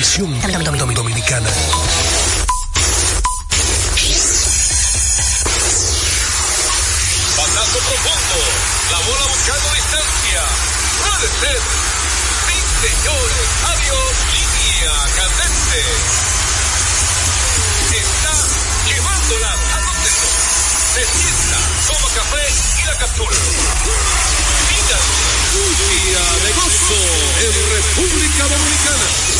televisión dominicana. Batazo profundo. La bola buscando distancia. Puede ser. Sí, señores. Adiós. Línea candente. Está llevándola a donde. Se sienta, toma café y la captura. Día de gozo en República Dominicana.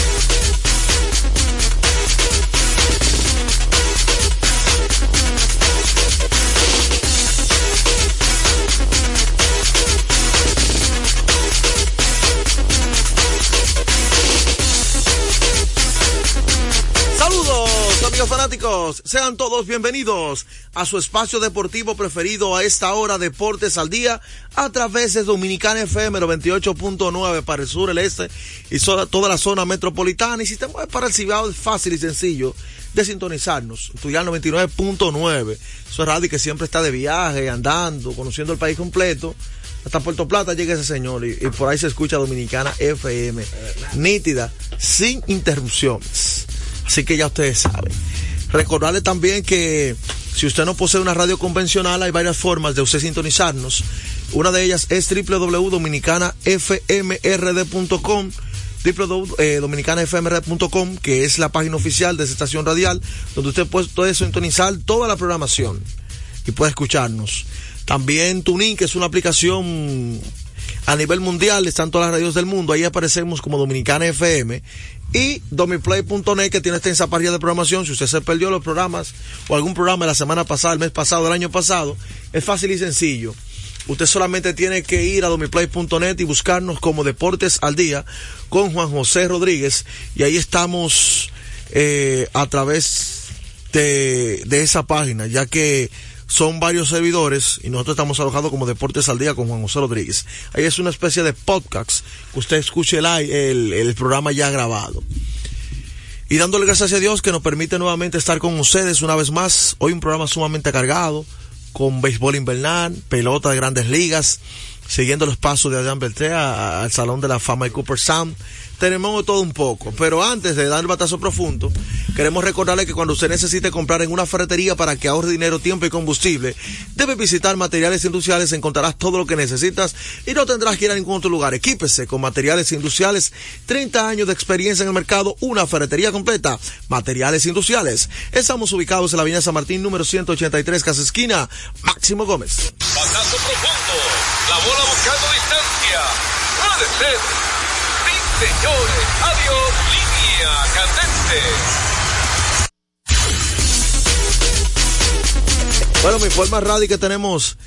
Fanáticos, sean todos bienvenidos a su espacio deportivo preferido a esta hora Deportes al Día a través de Dominicana FM 98.9 para el sur, el este y toda la zona metropolitana y si te mueves para el Cibao es fácil y sencillo de sintonizarnos, estudiar 99.9, eso es radio que siempre está de viaje, andando, conociendo el país completo. Hasta Puerto Plata llega ese señor y, y por ahí se escucha Dominicana FM, nítida, sin interrupciones. Así que ya ustedes saben. Recordarle también que si usted no posee una radio convencional, hay varias formas de usted sintonizarnos. Una de ellas es www.dominicanafmrd.com www.dominicanafmrd.com que es la página oficial de esa estación radial donde usted puede, sintonizar toda la programación y puede escucharnos. También Tuning, que es una aplicación a nivel mundial, están todas las radios del mundo, ahí aparecemos como Dominicana FM y domiplay.net que tiene extensa parrilla de programación. Si usted se perdió los programas o algún programa de la semana pasada, el mes pasado, el año pasado, es fácil y sencillo. Usted solamente tiene que ir a domiplay.net y buscarnos como Deportes al Día con Juan José Rodríguez y ahí estamos eh, a través de, de esa página, ya que son varios servidores y nosotros estamos alojados como Deportes al Día con Juan José Rodríguez. Ahí es una especie de podcast que usted escuche el, el, el programa ya grabado. Y dándole gracias a Dios que nos permite nuevamente estar con ustedes una vez más. Hoy un programa sumamente cargado con béisbol invernal, pelota de grandes ligas, siguiendo los pasos de Adrián Beltré al Salón de la Fama de Cooper Sound. Tenemos todo un poco, pero antes de dar el batazo profundo, queremos recordarle que cuando usted necesite comprar en una ferretería para que ahorre dinero, tiempo y combustible, debe visitar Materiales Industriales, encontrarás todo lo que necesitas y no tendrás que ir a ningún otro lugar. Equípese con Materiales Industriales, 30 años de experiencia en el mercado, una ferretería completa. Materiales Industriales. Estamos ubicados en la Avenida San Martín, número 183, casa esquina, Máximo Gómez. Batazo profundo. La bola buscando distancia. Puede ser. Sí, señores. Adiós. Línea candente. Bueno, mi forma radio que tenemos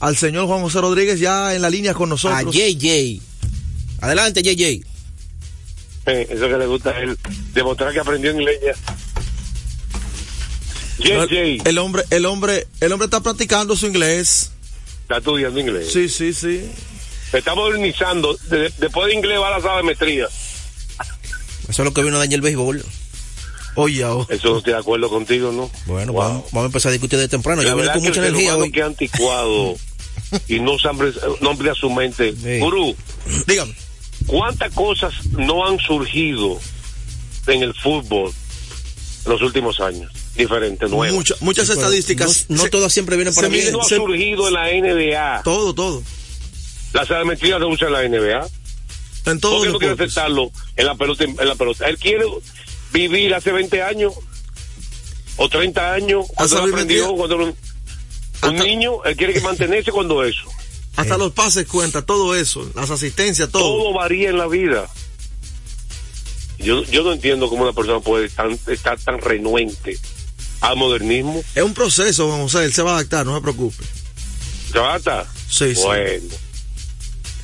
al señor Juan José Rodríguez ya en la línea con nosotros. A JJ. Adelante, JJ. Eh, eso que le gusta a él, demostrar que aprendió inglés ya. JJ. El hombre, el hombre, el hombre está practicando su inglés. Está estudiando inglés. Sí, sí, sí. Modernizando. De- después de inglés va la sala de maestría. Eso es lo que vino dañar el béisbol. Oye, oh. Eso no estoy de acuerdo contigo, ¿no? Bueno, Wow. vamos, vamos a empezar a discutir de temprano. La Yo vine verdad con mucha energía hoy. que anticuado y no no amplia su mente. Sí. Gurú, Dígame. ¿cuántas cosas no han surgido en el fútbol en los últimos años? Diferentes, nuevas. Mucha- muchas estadísticas. No, no Se- todas siempre vienen para se mí. no ha se- surgido en la NBA. Todo, todo. La salamentría se usa en la NBA. En todos ¿Por qué no quiere aceptarlo en la pelota? En la pelota. Él quiere vivir hace 20 años o 30 años cuando él aprendió, cuando era un, Hasta- niño, él quiere que mantenerse cuando eso. Hasta los pases cuenta, todo eso, las asistencias, todo. Todo varía en la vida. Yo, yo no entiendo cómo una persona puede estar tan renuente al modernismo. Es un proceso, Juan José, él se va a adaptar, no se preocupe. ¿Se va a adaptar? Sí, sí. Bueno,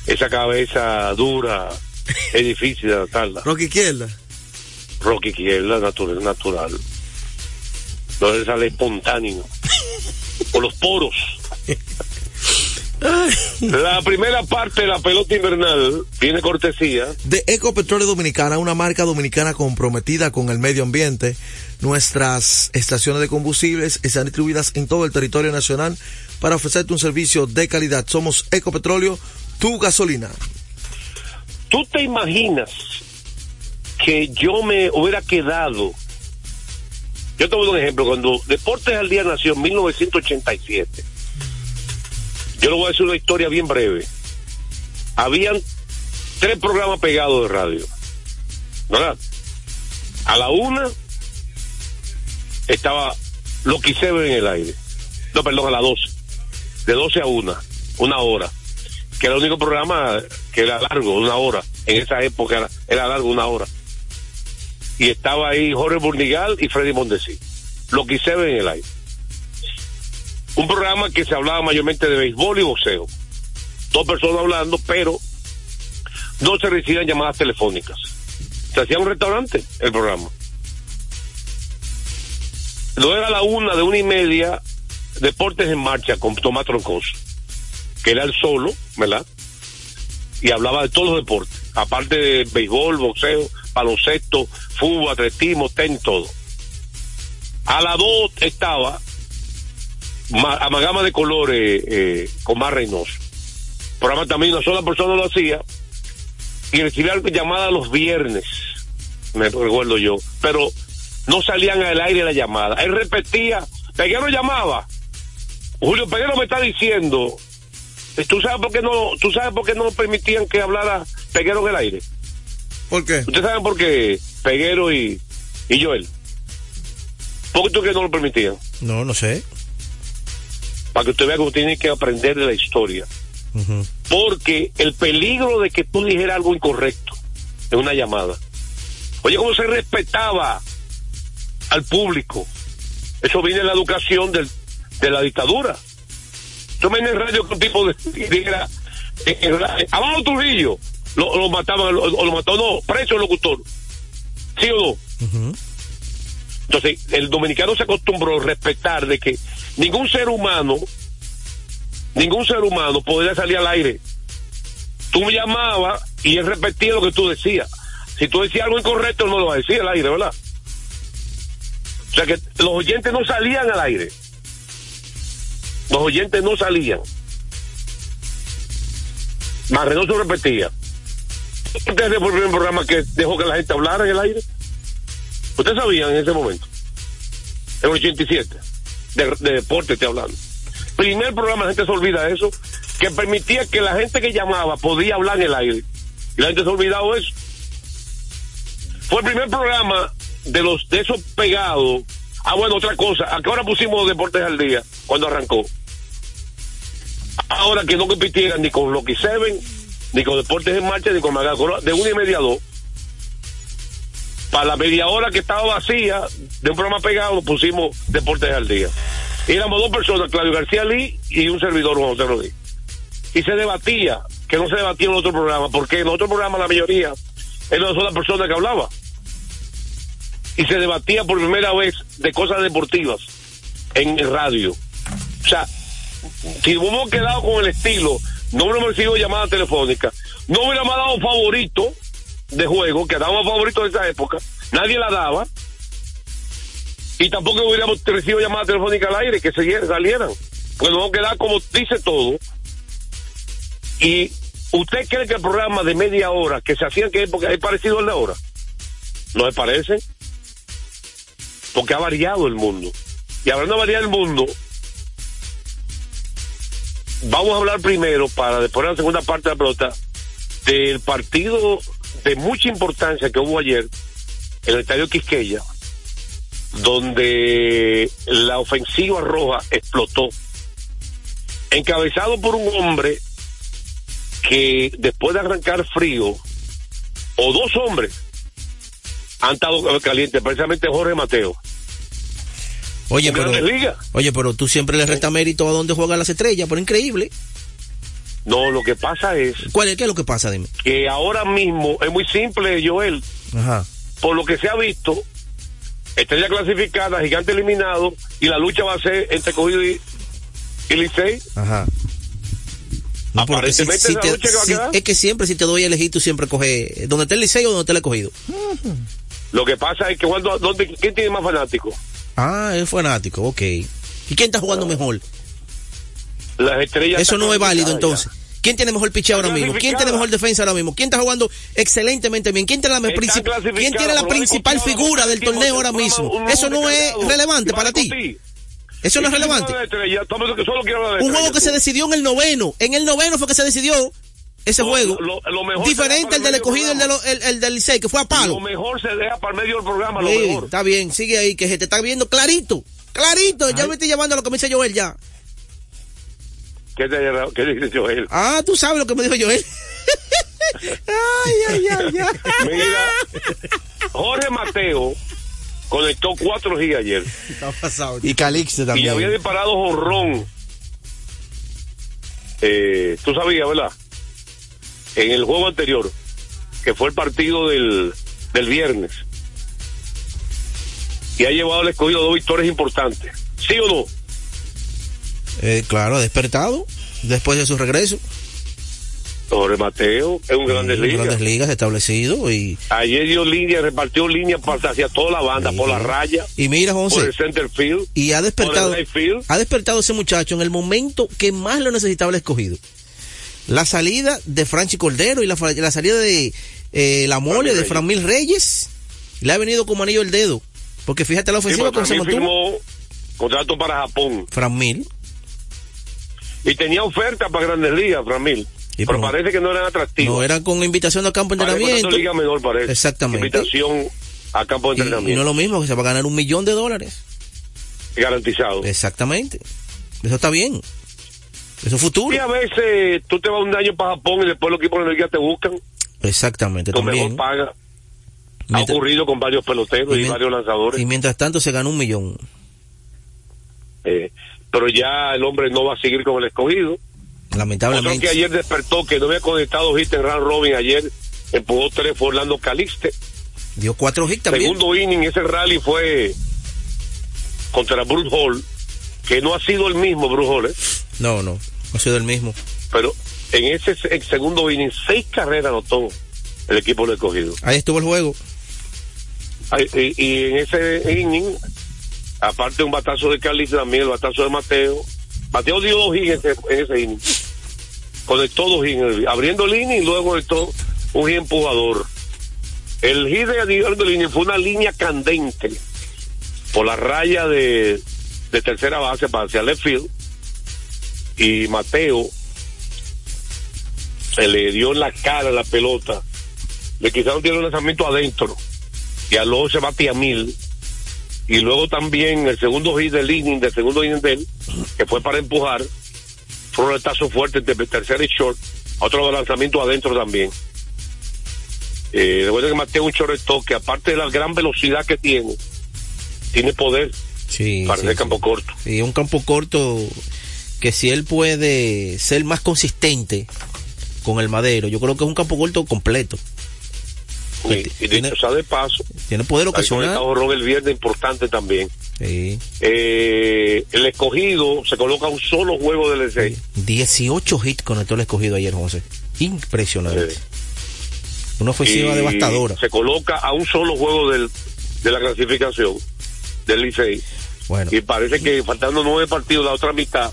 esa cabeza dura es difícil de adaptarla. Rocky izquierda. Rocky izquierda, natural, natural. No le sale espontáneo. Por los poros. La primera parte de la pelota invernal tiene cortesía. De Ecopetróleo Dominicana, una marca dominicana comprometida con el medio ambiente. Nuestras estaciones de combustibles están distribuidas en todo el territorio nacional para ofrecerte un servicio de calidad. Somos Ecopetróleo, tu gasolina. ¿Tú te imaginas que yo me hubiera quedado? Yo te voy a dar un ejemplo. Cuando Deportes al Día nació en 1987, yo le voy a decir una historia bien breve. Habían tres programas pegados de radio. ¿Verdad? A la una estaba lo que se ve en el aire. No, perdón, a las 12. De 12 a 1, una hora. Que era el único programa que era largo, una hora. En esa época era, largo, una hora. Y estaba ahí Jorge Burnigal y Freddy Mondesi. Lo que se ve en el aire. Un programa que se hablaba mayormente de béisbol y boxeo. Dos personas hablando, pero no se recibían llamadas telefónicas. Se hacía un restaurante el programa. Luego era la una, de una y media, Deportes en Marcha con Tomás Troncoso, que era el solo, ¿verdad? Y hablaba de todos los deportes, aparte de béisbol, boxeo, baloncesto, fútbol, atletismo, ten, todo. A las dos estaba Amalgama de Colores eh, con más Reynoso. Programa también una sola persona lo hacía y recibía llamadas los viernes, me recuerdo yo, pero no salían al aire la llamada. Él repetía, Peguero llamaba. Julio Peguero me está diciendo, ¿tú sabes por qué no, tú sabes por qué no permitían que hablara Peguero en el aire? ¿Por qué? ¿Ustedes saben por qué Peguero y, y Joel? ¿Por qué tú que no lo permitían? No, no sé. Para que usted vea que tiene que aprender de la historia. Porque el peligro de que tú dijeras algo incorrecto en una llamada. Oye, cómo se respetaba al público. Eso viene de la educación del, de la dictadura. Tú me en el radio que un tipo de, dijera, eh, eh, abajo Trujillo, lo, lo mataban, lo, o lo mató, no, preso el locutor. ¿Sí o no? Entonces, el dominicano se acostumbró a respetar de que ningún ser humano, ningún ser humano podría salir al aire. Tú me llamabas y él repetía lo que tú decías. Si tú decías algo incorrecto, no lo va a decir al aire, ¿verdad? O sea que los oyentes no salían al aire. Los oyentes no salían. Más Reynoso repetía. Este fue el primer programa que dejó que la gente hablara en el aire. Ustedes sabían en ese momento, en el 87, de, de deporte estoy hablando. Primer programa, la gente se olvida eso, que permitía que la gente que llamaba podía hablar en el aire. Y la gente se ha olvidado eso. Fue el primer programa de los de esos pegados. Ah, bueno, otra cosa. ¿A qué hora pusimos Deportes al Día cuando arrancó? Ahora que no compitieran ni con Loki Seven, ni con Deportes en Marcha, ni con Magacola, de una y media a dos para la media hora que estaba vacía de un programa pegado pusimos Deportes al Día. Éramos dos personas, Claudio García Lee y un servidor Juan José Rodríguez. Y se debatía, que no se debatía en otro programa, porque en otro programa la mayoría era una sola persona que hablaba. Y se debatía por primera vez de cosas deportivas en radio. O sea, si hubiéramos quedado con el estilo, no hubiéramos recibido llamada telefónica, no hubiéramos dado favorito de juego, que dábamos favorito de esa época, nadie la daba, y tampoco hubiéramos recibido llamada telefónica al aire que se salieran, porque nos vamos a quedar como dice todo. Y usted cree que el programa de media hora que se hacía en qué época es parecido al de ahora? No me parece, porque ha variado el mundo. Y hablando de variar el mundo, vamos a hablar primero, para después en la segunda parte de la pelota, del partido de mucha importancia que hubo ayer en el estadio Quisqueya, donde la ofensiva roja explotó, encabezado por un hombre que después de arrancar frío, o dos hombres, han estado calientes, precisamente Jorge Mateo. Oye, pero, oye, pero tú siempre le restas mérito a donde juegan las estrellas, pero increíble. No, lo que pasa es ¿Cuál es, ¿Qué es lo que pasa? Dime. que ahora mismo es muy simple, Joel, Ajá. por lo que se ha visto, estrella clasificada, gigante eliminado, y la lucha va a ser entre Cogido y, y Licey. Ajá. No, porque si- si te- lucha que si- es que siempre si te doy a elegir, tú siempre coges donde está el liceo o donde está el escogido. Lo que pasa es que cuando, ¿dónde, ¿quién tiene más fanáticos? Ah, es fanático, ok. ¿Y quién está jugando mejor? Las estrellas. Eso no es válido entonces. ¿Quién tiene mejor picheo ahora mismo? ¿Quién tiene mejor defensa ahora mismo? ¿Quién está jugando excelentemente bien? ¿Quién tiene la, ¿quién tiene la principal figura del torneo ahora mismo? Eso no es relevante para ti. Eso no es ¿Y quién relevante. Un juego que se decidió en el noveno. En el noveno fue que se decidió ese No, juego. lo- lo mejor se Diferente el del el escogido el, el, el del Licey, que fue a palo. Lo mejor se deja para el medio del programa, lo mejor. está bien, sigue ahí, que se te está viendo clarito. Clarito, ya me estoy llevando a lo que me dice Joel ya. ¿Qué, te, qué dice Joel? Ah, tú sabes lo que me dijo Joel. ay, ay, ay, ay. Mira, Jorge Mateo conectó cuatro G ayer Y Calixte y había disparado jorrón. Eh, tú sabías, ¿verdad? En el juego anterior, que fue el partido del, del viernes. Y ha llevado al escogido dos victorias importantes. ¿Sí o no? Eh, claro, ha despertado después de su regreso. Jorge Mateo es un grandes ligas. Grandes ligas establecido y, Ayer dio línea, repartió línea hacia toda la banda, Sí. por la raya, y mira, por José, el center field, y ha por despertado, field. ha despertado ese muchacho en el momento que más lo necesitaba el escogido. La salida de Franchi Cordero y la, salida de eh, la mole de. Fran Mil Reyes le ha venido como anillo el dedo. Porque fíjate la Sí, ofensiva porque cómo se mantuvo. contrato para Japón. Fran Mil. Y tenía oferta para Grandes Ligas, Framil. Y pero parece que no eran atractivos. No era con invitación al campo de entrenamiento. Liga Menor, parece. Exactamente. Invitación a campo de Y, y entrenamiento. no es lo mismo que se va a ganar un millón de dólares. Garantizado. Exactamente. Eso está bien. Eso es futuro. Y a veces tú te vas un año para Japón y después los equipos de liga te buscan. Exactamente, Con mejor también. paga. Ha ocurrido con varios peloteros y, varios lanzadores. y mientras tanto se ganó un millón. Eh, pero ya el hombre no va a seguir con el escogido. Otro Lamentablemente. que ayer despertó, que no había conectado hit en round robin ayer, empujó tres, fue Orlando Calixte. Dio cuatro hits también. Segundo inning, ese rally fue contra Bruce Hall, que no ha sido el mismo Bruce Hall, ¿eh? No, no. No ha sido el mismo. pero en ese en segundo inning, seis carreras anotó el equipo del escogido. Ahí estuvo el juego. Y en ese inning, aparte un batazo de Calixte también, el batazo de Mateo. Mateo dio dos hits en ese, inning. Conectó dos hits, abriendo el inning y luego conectó un hit empujador. El hit de abriendo el inning fue una línea candente por la raya de, tercera base para hacia left field. Y Mateo se le dio en la cara la pelota. Le quisieron tirar un lanzamiento adentro y a luego se bate a mil. Y luego también el segundo hit del inning, del segundo inning de él, que fue para empujar, fue un retazo fuerte entre tercer y short, otro lanzamiento adentro también. Eh, recuerden que Mateo un shortstop que aparte de la gran velocidad que tiene, tiene poder Sí. para sí, el sí. campo corto. Y un campo corto que si él puede ser más consistente con el madero, yo creo que es un campo corto completo. Y, y Tiene- dicho sea de paso, Tiene poder ocasional. Ron el viernes importante también. Sí. Eh, el escogido se coloca un solo juego del E6. 18 hits conectó el escogido ayer, José. Impresionante. Sí. Una ofensiva y devastadora. Se coloca a un solo juego del, de la clasificación del Licey. Bueno, Y parece que faltando nueve partidos, la otra mitad,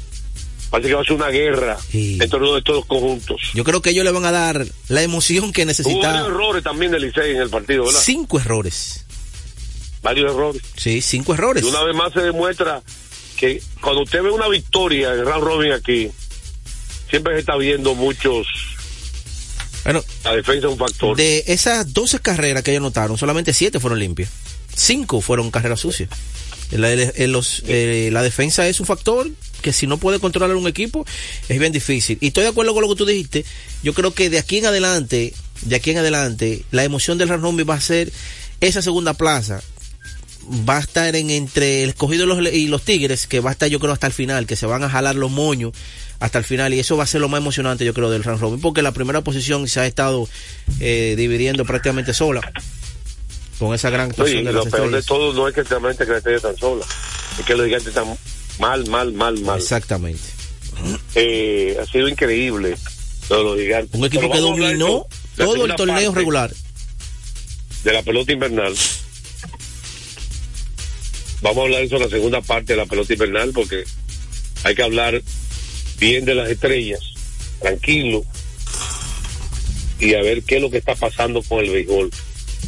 parece que va a ser una guerra Sí. dentro de estos conjuntos. yo creo que ellos le van a dar la emoción que Hubo necesita. varios errores también del Licey en el partido, ¿verdad? Cinco errores. Varios errores. Sí, cinco errores. Y una vez más se demuestra que cuando usted ve una victoria en round robin aquí, siempre se está viendo muchos. Bueno, La defensa es un factor. de esas 12 carreras que ellos anotaron, solamente 7 fueron limpias. 5 fueron carreras sucias. La, los- eh, la defensa es un factor que si no puede controlar un equipo es bien difícil. Y estoy de acuerdo con lo que tú dijiste. Yo creo que de aquí en adelante, de aquí en adelante, la emoción del Ranrumbi va a ser esa segunda plaza. Va a estar en entre el escogido y los, y los Tigres, que va a estar yo creo hasta el final, que se van a jalar los moños hasta el final y eso va a ser lo más emocionante yo creo del round robin porque la primera posición se ha estado eh, dividiendo prácticamente sola con esa gran actuación de lo las peor de todo no es que realmente que la estrella tan sola, es que los gigantes están mal, mal, mal, mal. Exactamente. eh, ha sido increíble lo gigantes. Un equipo que de dominó todo el torneo regular. De la pelota invernal. Vamos a hablar de eso en la segunda parte de la pelota invernal porque hay que hablar bien de las estrellas, tranquilo, y a ver qué es lo que está pasando con el béisbol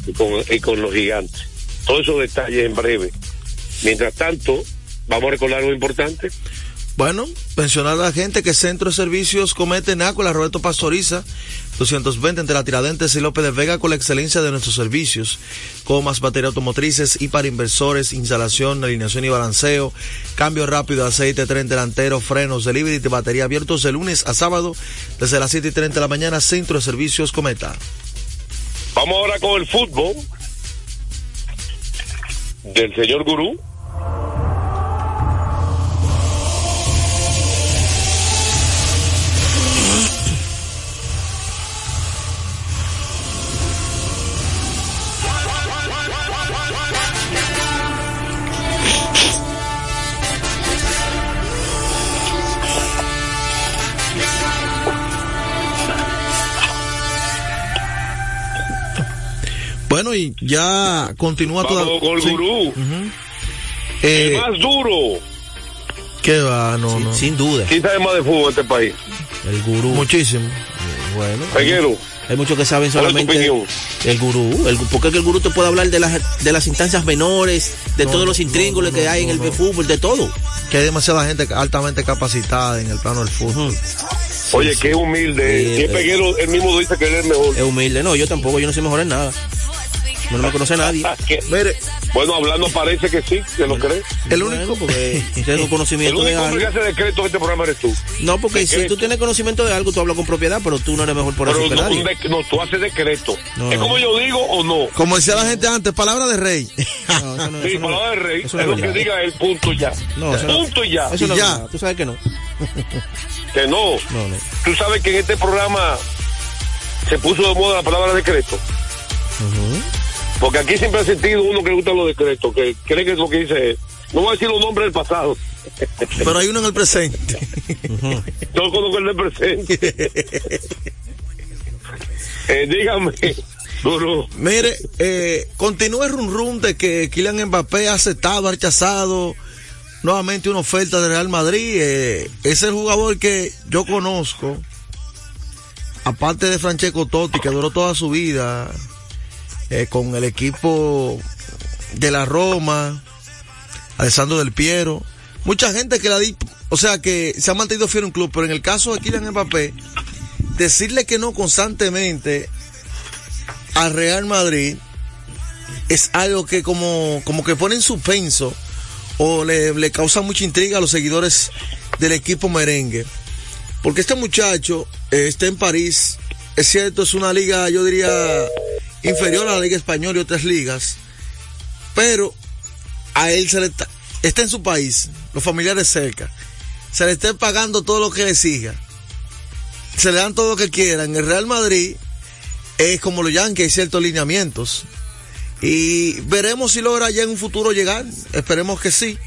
y con, y con los gigantes. Todos esos detalles en breve. Mientras tanto, vamos a recordar lo importante. Bueno, pensionar a la gente que Centro de Servicios comete Nácola, Roberto Pastoriza, 220 entre la Tiradentes y López de Vega con la excelencia de nuestros servicios, comas, baterías automotrices y para inversores, instalación, alineación y balanceo, cambio rápido de aceite, tren delantero, frenos, delivery de batería abiertos de lunes a sábado desde las 7 y 30 de la mañana, Centro de Servicios Cometa. Vamos ahora con el fútbol del señor Gurú. Bueno, y ya continúa toda... Vamos con el sí. Gurú. Eh, El más duro. ¿Qué va? No, no. Sin duda. ¿Quién sabe más de fútbol en este país? El gurú. Muchísimo. Bueno. Peguero. Hay muchos que saben ¿Cuál es tu solamente opinión? el gurú. El, porque es que el gurú te puede hablar de las, de las instancias menores, de No, todos los intríngulos no, que no, hay en el no. fútbol, de todo. Que hay demasiada gente altamente capacitada en el plano del fútbol. Oye, qué humilde. Sí, el eh. Peguero, él mismo dice que él es el mejor. Es humilde. No, yo tampoco, yo no soy mejor en nada. No, no me conoce nadie. Mire, Bueno, hablando parece que sí, que lo crees. el único... porque tengo El conocimiento de único que algo. hace decreto en este programa eres tú. No, porque si decreto. tú tienes conocimiento de algo, tú hablas con propiedad, pero tú no eres mejor por Pero eso que no, nadie. un dec- no, tú haces decreto. No, ¿Es no. como yo digo o no? Como decía la gente antes, palabra de rey. No, eso no- Sí, palabra de rey. eso es lo que diga el punto y ya. No, eso no- punto ya. Eso no ya. Tú sabes que no. Que no. No, no. Tú sabes que en este programa se puso de moda la palabra decreto. Porque aquí siempre ha sentido uno que le gusta los decretos, que cree que es lo que dice. No voy a decir los nombres del pasado. Pero hay uno en el presente. Yo conozco el del presente. eh, dígame, duro. Mire, eh, continúa el rum rum de que Kylian Mbappé ha aceptado, ha rechazado nuevamente una oferta de Real Madrid. Eh, es el jugador que yo conozco, aparte de Francesco Totti, que duró toda su vida eh, con el equipo de la Roma, Alessandro del Piero. Mucha gente que la di, o sea, que se ha mantenido fiel a un club, pero en el caso de Kylian Mbappé, decirle que no constantemente al Real Madrid es algo que como, como que pone en suspenso o le, le causa mucha intriga a los seguidores del equipo merengue. Porque este muchacho eh, está en París, es cierto, es una liga, yo diría, inferior a la liga española y otras ligas, pero a él se le está, está en su país, los familiares cerca, se le está pagando todo lo que le exija, se le dan todo lo que quieran. El Real Madrid es como los Yankees, hay ciertos lineamientos. Y veremos si logra ya en un futuro llegar. Esperemos que sí.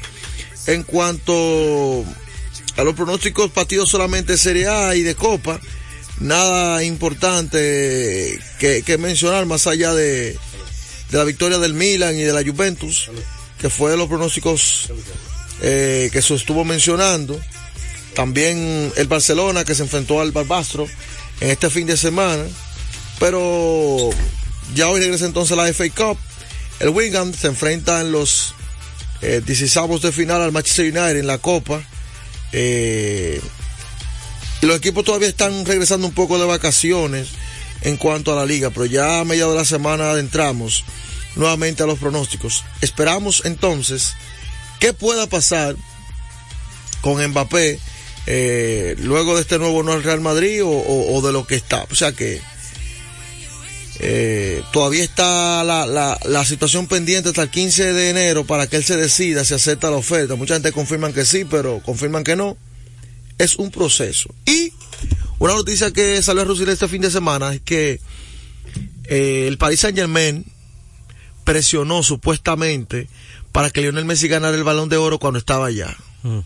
En cuanto a los pronósticos, partidos solamente Serie A y de Copa, nada importante que, mencionar más allá de, de la victoria del Milan y de la Juventus, que fue los pronósticos eh, que se estuvo mencionando. También el Barcelona que se enfrentó al Barbastro en este fin de semana. Pero ya hoy regresa entonces la FA Cup. El Wigan se enfrenta en los eh, 16 de final al Manchester United en la Copa. Eh, y los equipos todavía están regresando un poco de vacaciones en cuanto a la liga, pero ya a mediados de la semana adentramos nuevamente a los pronósticos. Esperamos entonces qué pueda pasar con Mbappé eh, luego de este nuevo no al Real Madrid o, o- de lo que está. O sea que eh, todavía está la, la, la situación pendiente hasta el 15 de enero para que él se decida si acepta la oferta. Mucha gente confirman que sí, pero confirman que no. Es un proceso. Y una noticia que salió a reducir este fin de semana es que eh, el Paris Saint Germain presionó supuestamente para que Lionel Messi ganara el balón de oro cuando estaba allá. Mm.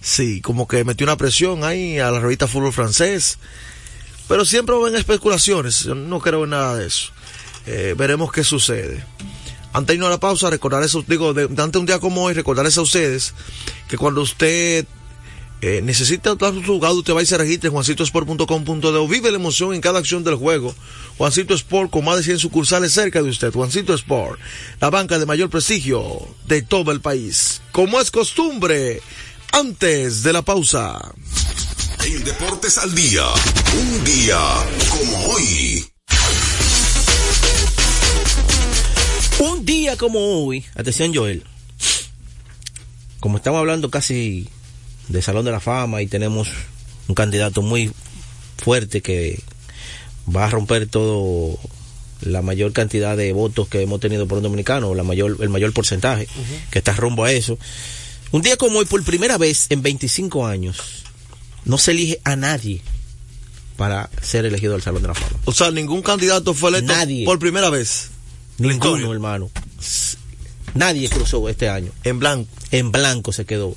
Sí, como que metió una presión ahí a la revista Fútbol Francés. Pero siempre ven especulaciones. Yo no creo en nada de eso. Eh, veremos qué sucede. Antes de irnos a la pausa, recordarles, digo, de, ante un día como hoy, recordarles a ustedes que cuando usted eh, necesita dar su jugado, usted va y se registre en juancitosport.com.de vive la emoción en cada acción del juego. Juancito Sport con más de 100 sucursales cerca de usted. Juancito Sport, la banca de mayor prestigio de todo el país. Como es costumbre, antes de la pausa. En Deportes al Día, un día como hoy. Un día como hoy, atención Joel, como estamos hablando casi de Salón de la Fama y tenemos un candidato muy fuerte que va a romper todo la mayor cantidad de votos que hemos tenido por un dominicano, la mayor, el mayor porcentaje que está rumbo a eso. Un día como hoy, por primera vez en 25 años, no se elige a nadie para ser elegido al Salón de la Fama. O sea, ningún candidato fue electo Nadie. por primera vez. Ninguno, hermano. Nadie cruzó este año. En blanco. En blanco se quedó.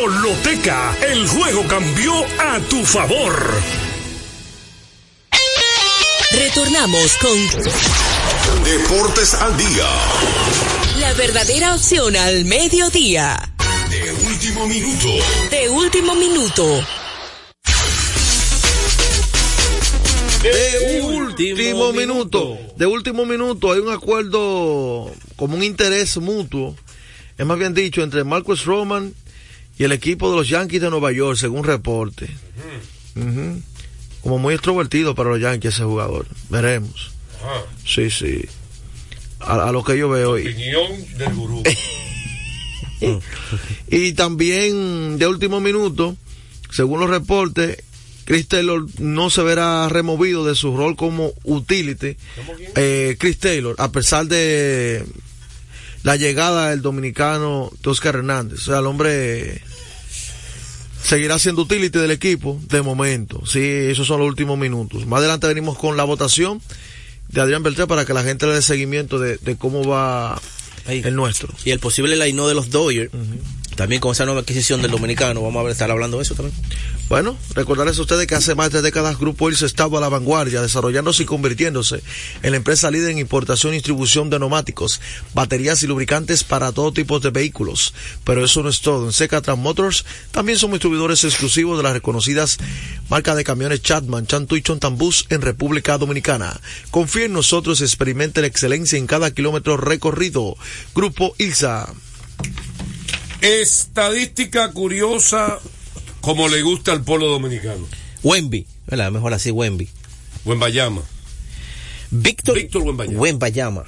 Lotoloteca, el juego cambió a tu favor. Retornamos con Deportes al Día. la verdadera opción al mediodía. De último minuto. De último minuto. De último minuto. De último minuto hay un acuerdo como un interés mutuo, es más bien dicho, entre Marcus Roman y el equipo de los Yankees de Nueva York, según reporte. Como muy extrovertido para los Yankees ese jugador. Veremos. Sí, sí. A, a lo que yo veo. Y, Opinión del gurú. y también de último minuto, según los reportes, Chris Taylor no se verá removido de su rol como utility. Eh, Chris Taylor, a pesar de la llegada del dominicano Oscar Hernández. O sea, el hombre seguirá siendo utility del equipo de momento. Sí, esos son los últimos minutos. Más adelante venimos con la votación de Adrián Beltrán para que la gente le dé seguimiento de, de cómo va Ahí. el nuestro. Y el posible line de los Dodgers, también con esa nueva adquisición del dominicano, vamos a estar hablando de eso también. Bueno, recordarles a ustedes que hace más de décadas Grupo Ilse estaba a la vanguardia, desarrollándose y convirtiéndose en la empresa líder en importación y distribución de neumáticos, baterías y lubricantes para todo tipo de vehículos. Pero eso no es todo. En Seca Trans Motors también somos distribuidores exclusivos de las reconocidas marcas de camiones Chatman, Chantu y Chontambus en República Dominicana. Confíe en nosotros experimente la excelencia en cada kilómetro recorrido. Grupo Ilsa. Estadística curiosa como le gusta al pueblo dominicano. Wemby, ¿verdad? Mejor así, Wemby. Buen Bayama. Víctor, Víctor Wembanyama. Wembanyama,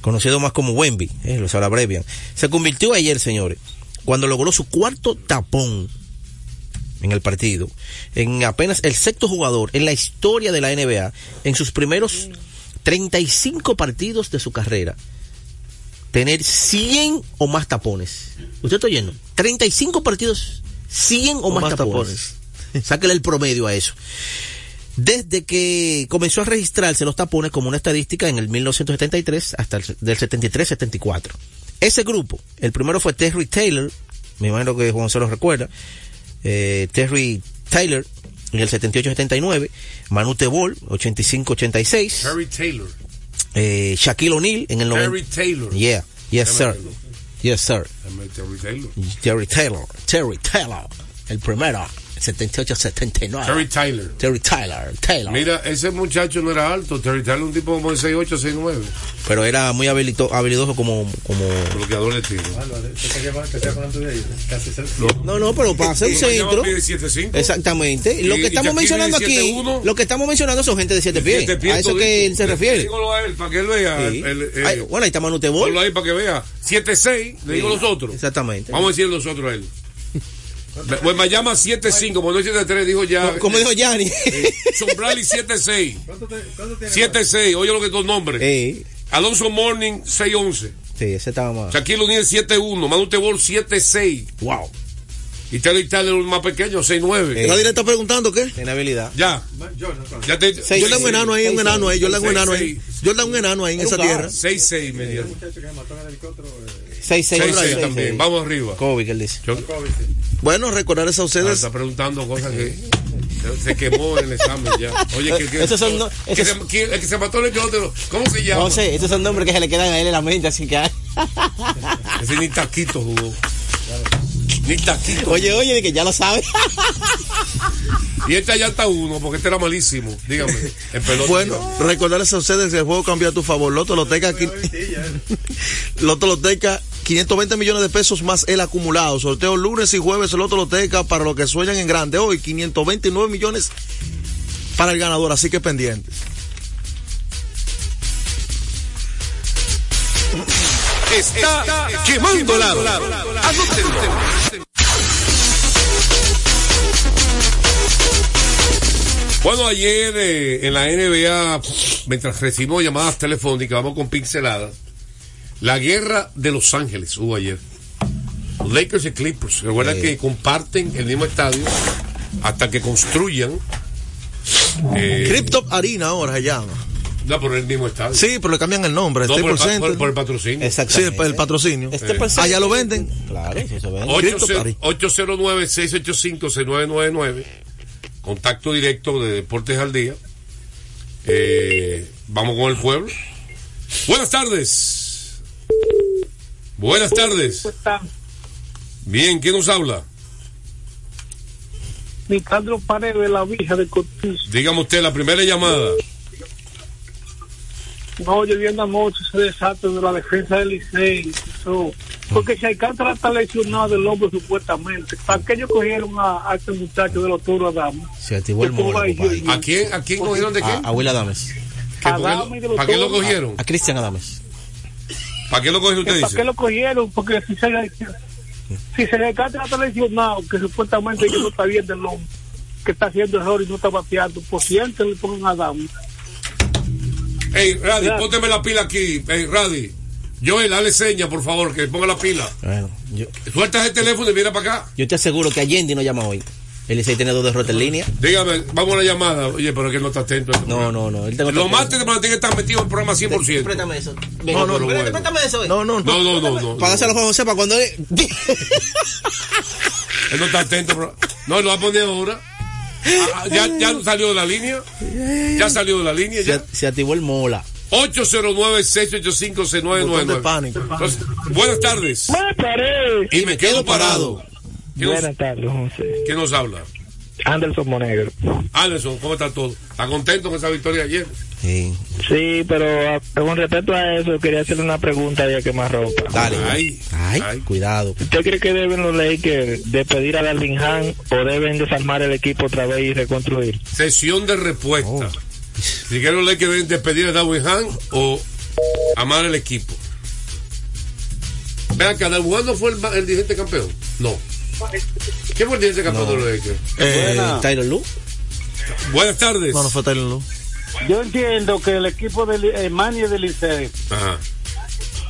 conocido más como Wemby, eh, lo se lo abrevian, se convirtió ayer, señores, cuando logró su cuarto tapón en el partido, en apenas el sexto jugador en la historia de la NBA, en sus primeros 35 partidos de su carrera, tener 100 o más tapones. ¿Usted está oyendo? 35 partidos, 100 o, más, tapones. Sáquele el promedio a eso. Desde que comenzó a registrarse los tapones como una estadística en el 1973 hasta el del 73-74. Ese grupo, el primero fue Terry Taylor, me imagino que Juan se lo recuerda, eh, Terry Taylor en el 78-79, Manu Tebol, 85-86, Terry Taylor. Eh, Shaquille O'Neal en el 90. Terry Taylor. Yeah, yes sir. Yes sir. Terry Taylor. Terry Taylor, Terry Taylor, el primero, 78-79. Terry Taylor. Terry Taylor, Taylor. Mira, ese muchacho no era alto. Terry Taylor un tipo como de 6'8, 6'9. Pero era muy habilito- habilidoso como, como... Bloqueador de tiro. No, no, pero para hacer un centro. Mide 7'5". Exactamente. Lo que estamos mencionando aquí, 7'1". lo que estamos mencionando son gente de siete pies. Siete pies a eso que él se refiere. Dígalo a él para que él vea. Sí. el- el- Ay, bueno, ahí está Manu Tebol. Ponlo ahí para que vea. 7'6, le digo los otros. Exactamente. Vamos a decir los otros a él. Pues me llama 7'5, porque no es 7'3, dijo ya. Como dijo Yanni. Sombrali 7'6. 7'6, oye lo que dos nombres. Sí, Alonso Morning 6'11. sí, ese estaba más. Shaquille O'Neal 7'1. Manu Tebol 7'6. Wow. Y Taylor el más pequeño 6'9. Nadie le está preguntando qué. Tiene habilidad. Ya. Ya te, Seis, Yo le hago un enano ahí, un enano ahí, yo le hago enano ahí. Yo le hago un enano ahí en esa tierra. 6'6 media. 6 6 6'6 también. Vamos arriba. Kobe que él dice. Yo- Bueno, recordarles a Ah, ustedes. está preguntando cosas que se- quemó en el examen ya. Oye, que, que, Esos son no- que esos- se- que- el que se mató el helicóptero, ¿cómo se llama? No sé, estos son nombres que se le quedan a él en la mente, así que. Ese ni taquito jugó. Ni taquito. Oye, oye, de que ya lo sabe. Y este allá está uno, porque este era malísimo. Dígame, en pelota. Bueno, recordarles a ustedes que el juego cambia a tu favor. Loto Loteca, qui- Loto Loteca, 520 millones de pesos más el acumulado. Sorteo lunes y jueves Loto Loteca para los que sueñan en grande. Hoy 529 millones para el ganador, así que pendientes. Está quemando lado. Anótenlo. Bueno, ayer eh, en la NBA, mientras recibimos llamadas telefónicas, vamos con pinceladas. La guerra de Los Ángeles hubo ayer. Los Lakers y Clippers. Recuerda que comparten el mismo estadio hasta que construyan. Eh, Crypto Arena ahora se llama. no, por el mismo estadio. Sí, pero le cambian el nombre. No, por, el, pa- Center. por- por el patrocinio. Sí, el, el patrocinio. Este por Allá lo venden. Claro, sí, eso vende. 809 809-685-6999. Contacto directo de Deportes al Día. Eh, vamos con el pueblo. Buenas tardes. Buenas tardes. Bien, ¿quién nos habla? Nicandro Paredes de la Vija de Cortés. Dígame usted la primera llamada. No, yo vi anoche ese desastre de la defensa del Licey. Eso. Porque si Alcántara está lesionado del hombro supuestamente, ¿para qué ellos cogieron a, a este muchacho de los toros Adames? Se activó el. ¿A quién, a quién cogieron de A, quién? a Will Adames. ¿Que por qué Adame y de lo- los ¿Para qué lo cogieron? A Cristian Adames. ¿Para qué lo cogieron usted ¿Para qué lo cogieron? Porque si se, si se lesionado, que supuestamente ellos no está bien del hombro, que está haciendo error y no está bateando, pues sienten y pongan a Adame. Ey, Radi, pónteme la pila aquí. Ey, Radi. Joel, dale seña, por favor, que ponga la pila. Bueno, yo, Sueltas el teléfono y mira para acá. yo te aseguro que Allende no llama hoy. El Licey tiene dos derrotas en línea. Dígame, vamos a la llamada. Oye, pero que él no está atento. a este No, no, no. Él tengo Lo más que tiene que estar metido en el programa 100%. Préstame eso. No, no, bueno. préstame eso. eh. No, no, no. No, no, no, no. A José para cuando él... Él no está atento. pero- No, él lo va a poner ahora. Ah, ya, ya salió de la línea. Ya salió de la línea. se, Ya. se activó el mola. 809-685-6999. Botón de pánico. Entonces, buenas tardes. Buenas tardes. Y me quedo parado. ¿Quién nos, Buenas tardes, José. quién nos habla? Anderson Monegro. Anderson, ¿cómo está todo? ¿Está contento con esa victoria ayer? Sí. Sí, pero a- con respecto a eso, quería hacerle una pregunta ya que más ropa. Dale. Ay, Ay, ay. cuidado. ¿Usted cree que deben los Lakers despedir a Darvin Ham o deben desarmar el equipo otra vez y reconstruir? Sesión de respuesta. Oh. Si quieren le que despedir a Darwin Han o amar el equipo. Ve acá, ¿Dalbuán no fue el dirigente campeón? No. ¿Quién fue el dirigente campeón de los Lakers? Eh, Tyler Lu. Buenas tardes. no, no fue Tyler Lu. Yo entiendo que el equipo de el Mani del Licey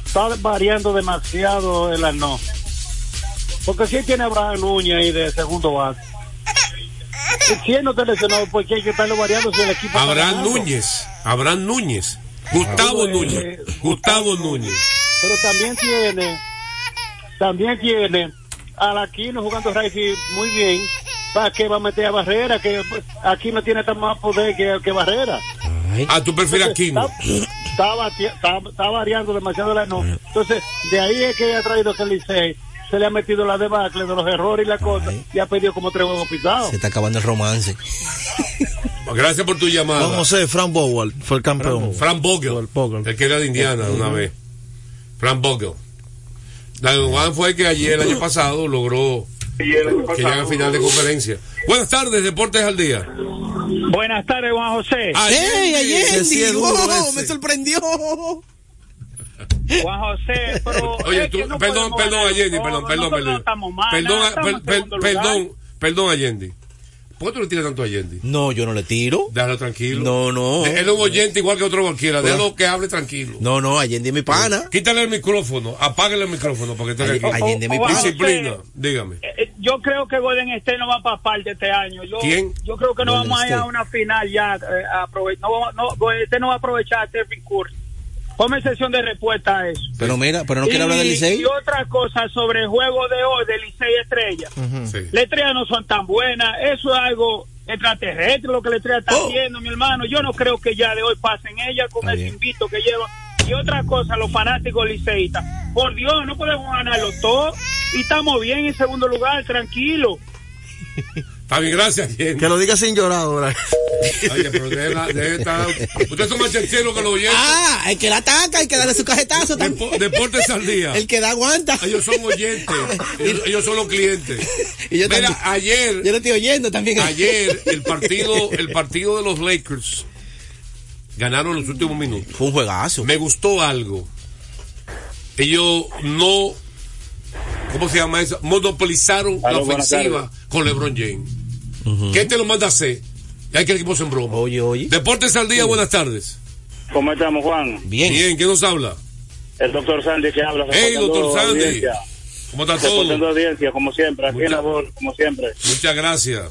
está variando demasiado el no. Porque si tiene a Abraham Núñez ahí de segundo base. Si él no está lesionado, ¿por qué hay que estarlo variando si el equipo Abraham? Núñez. Abraham Núñez. Gustavo Eh, Núñez. Gustavo Núñez. Pero también tiene, también tiene a Aquino jugando Racing muy bien. ¿Para qué va a meter a Barrera? Que aquí no tiene tan más poder que, que Barrera. Ah, tú prefieres Aquino. Está, está, bati- está- está variando demasiado la no. Entonces, de ahí es que ha traído que el Licey se le ha metido la debacle de los errores y la cosa y ha pedido como tres huevos pisados. Se está acabando el romance. Gracias por tu llamada. Juan José, Frank Bowell fue el campeón. Frank Vogel. El que era de Indiana una vez. Frank Vogel. Dalvin Juan fue el que ayer, el año pasado, logró que llegue a final de conferencia. Buenas tardes, Deportes al Día. Buenas tardes, Juan José. ¡Oh, ese. me sorprendió! Juan José, pero. Oye, es tú, que no perdón, perdón, Allende, perdón, perdón, perdón. Perdón, perdón, perdón, Allende. ¿Por qué tú le tiras tanto a Allende? No, yo no le tiro. Déjalo tranquilo. No, no. Él es un oyente igual que otro cualquiera. Déjalo que hable tranquilo. No, no, Allende es mi pana. Quítale el micrófono, apágale el micrófono para que esté aquí. Allende es mi pana. Disciplina, dígame. Eh, Yo creo que Golden State no va para parte este año. Yo, ¿Quién? Yo creo que no Golden vamos a ir a una final ya. eh, a no, vamos- no, Golden State no va a aprovechar a Stephen Curry. Ponme sesión de respuesta a eso. Pero mira, pero no quiere hablar del Licey. Y otra cosa sobre el juego de hoy de Licey Estrella. Sí. Las estrellas no son tan buenas. Eso es algo extraterrestre lo que la estrella está haciendo, mi hermano. Yo no creo que ya de hoy pasen ella con el invito que lleva. Y otra cosa, los fanáticos liceístas. Por Dios, no podemos ganarlo todo. Y estamos bien en segundo lugar, tranquilo. Está bien, gracias, Allende. Que lo diga sin llorar ahora. Oye, pero déjela- déjela estar- Usted es un machachero que lo oye. Ah, el que la ataca, hay que darle su cajetazo también. Depo- Deportes al día. El que da aguanta. Ellos son oyentes. Ellos, ellos son los clientes. Y yo Mira, también. ayer, Yo lo estoy oyendo también. ayer el partido, el partido de los Lakers ganaron los últimos minutos. Fue un juegazo. Me gustó algo. Ellos no, ¿cómo se llama eso? Monopolizaron la ofensiva con LeBron James. ¿Qué te lo manda a hacer? Y hay que el equipo se broma. Oye, oye. Deportes al día, buenas tardes. ¿Cómo estamos, Juan? Bien. Bien, ¿quién nos habla? El doctor Sandy que habla. Hey, doctor Sandy. audiencia. ¿Cómo está Reportando todo? audiencia, como siempre. Aquí en Mucha- la voz, como siempre. Muchas gracias.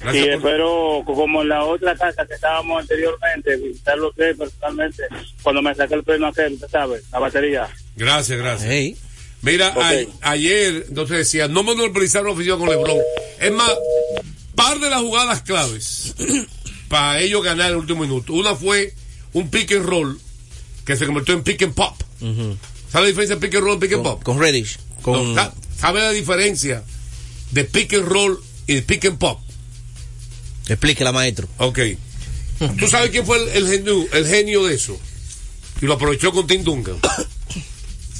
Y Gracias por- espero, como en la otra casa que estábamos anteriormente, visitarlo usted personalmente, cuando me saqué el premio aquel, usted sabe, la batería. Gracias, gracias. Hey. Mira, Ok. a- ayer, entonces decía, no monopolizaron la ofensiva con LeBron. Es más, par de las jugadas claves para ellos ganar el último minuto. Una fue un pick and roll que se convirtió en pick and pop. ¿Sabe la diferencia de pick and roll y pick and pop? Con Reddish. Con... No, sa- ¿Sabe la diferencia de pick and roll y de pick and pop? Explíquela, maestro. Ok. ¿Tú sabes quién fue el, el genio, el genio de eso? Y lo aprovechó con Tim Duncan.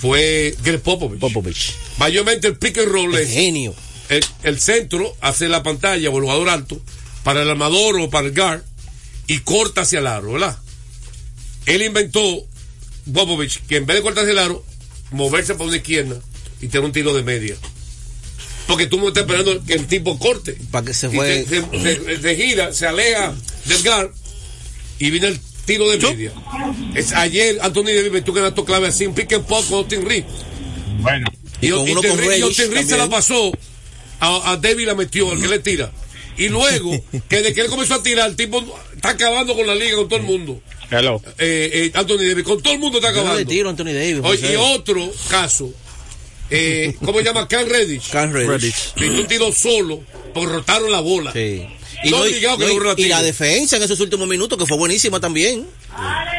Fue Greg Popovich. Popovich. Mayormente el pick and roll El es genio. el, el centro hace la pantalla o el jugador alto para el armador o para el guard y corta hacia el aro, ¿verdad? Él inventó, Popovich, que en vez de cortar hacia el aro, moverse para una izquierda y tener un tiro de media. Porque tú no estás esperando que el tipo corte. Para que se juegue. se, se- se- se gira, se aleja del guard y viene el tiro de media. Es ayer Anthony Davis metió que dato clave así, un pick and pop con Austin Reed. Bueno. Y con uno Austin con Reed- y Austin Reed se la pasó a, a Davis la metió, el que le tira. Y luego, que de que él comenzó a tirar, el tipo está acabando con la liga, con todo el mundo. Hello. Eh, eh, Anthony Davis, con todo el mundo está Yo no le acabando. tiro Anthony Davis. Oye, y otro caso, eh, ¿cómo se llama? Cal Reddish. Cam Reddish. Reddish. Metió un tiro solo, porque rotaron la bola. Sí. No no, obligado que no, logró la y la defensa en esos últimos minutos, que fue buenísima también.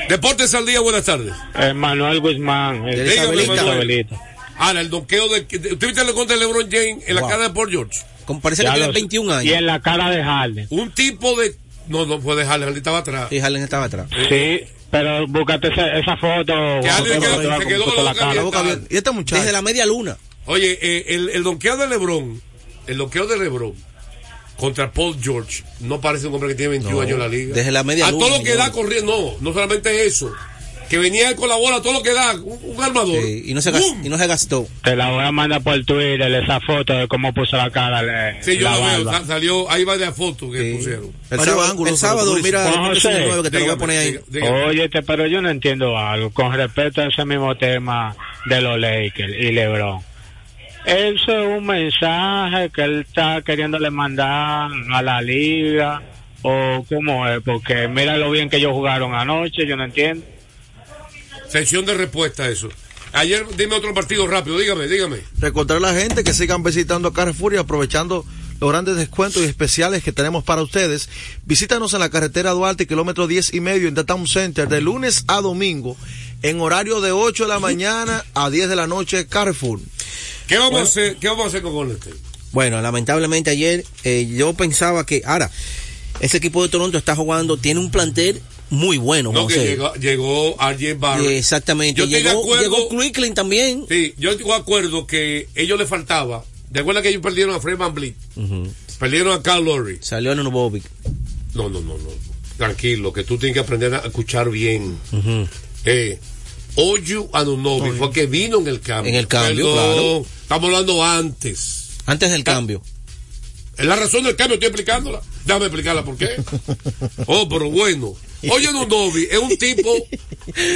Deportes al día, buenas tardes. Manuel Guzmán. De Dígame, Isabelita. Ahora, el donqueo de. ¿Usted viste el contra de LeBron James en la Wow. cara de Paul George? Como parece que tiene 21 años. la cara de Harden. Un tipo de. No, no puede dejarle, Harden estaba atrás. Y Harden estaba atrás. Sí, pero búscate esa, esa foto. Que Harden quedó- se quedó con la cara. Y este muchacho. Desde la media luna. Oye, eh, el, el donqueo de LeBron, el donqueo de LeBron contra Paul George, no parece un hombre que tiene 21 No, años en la liga. desde la media A luna, todo lo que da corriendo, no, no solamente eso, que venía él con la bola, todo lo que da, un, un armador. Sí, y, no se gas- y no se gastó. Te la voy a mandar por Twitter esa foto de cómo puso la cara. le- Sí, yo la la veo, salió, ahí va de la foto que pusieron. El sábado, el sábado, mira, 59 que te lo voy a poner ahí. dígame. Oye, te- pero yo no entiendo algo con respecto a ese mismo tema de los Lakers y LeBron. Eso es un mensaje que él está queriéndole mandar a la liga o cómo es, porque mira lo bien que ellos jugaron anoche, yo no entiendo. Sección de respuesta a eso. Ayer, dime otro partido rápido, dígame, dígame. Recordar a la gente que sigan visitando Carrefour y aprovechando los grandes descuentos y especiales que tenemos para ustedes. Visítanos en la carretera Duarte, kilómetro 10 y medio en Downtown Center, de lunes a domingo, en horario de 8 de la mañana a 10 de la noche, Carrefour. ¿Qué vamos, Bueno. a, hacer, ¿qué vamos a hacer con Golden State? Bueno, lamentablemente ayer eh, yo pensaba que, ahora, ese equipo de Toronto está jugando, tiene un plantel muy bueno, No, que llegó, llegó RJ Barrett. Exactamente, Yo llegó, acuerdo- llegó también. Sí, yo de acuerdo que ellos le faltaba. ¿De acuerdo que ellos perdieron a Fred Van? Perdieron a Carl Lowry. Salió Nunobovic. No, no, no, no. Tranquilo, que tú tienes que aprender a escuchar bien. Eh, Oyu Anunobi fue que vino en el cambio. En el cambio, Perdón, claro. Estamos hablando antes. Antes del cambio. Es la razón del cambio, estoy explicándola. Déjame explicarla por qué. Oh, pero bueno. Oye, Anunobi es un tipo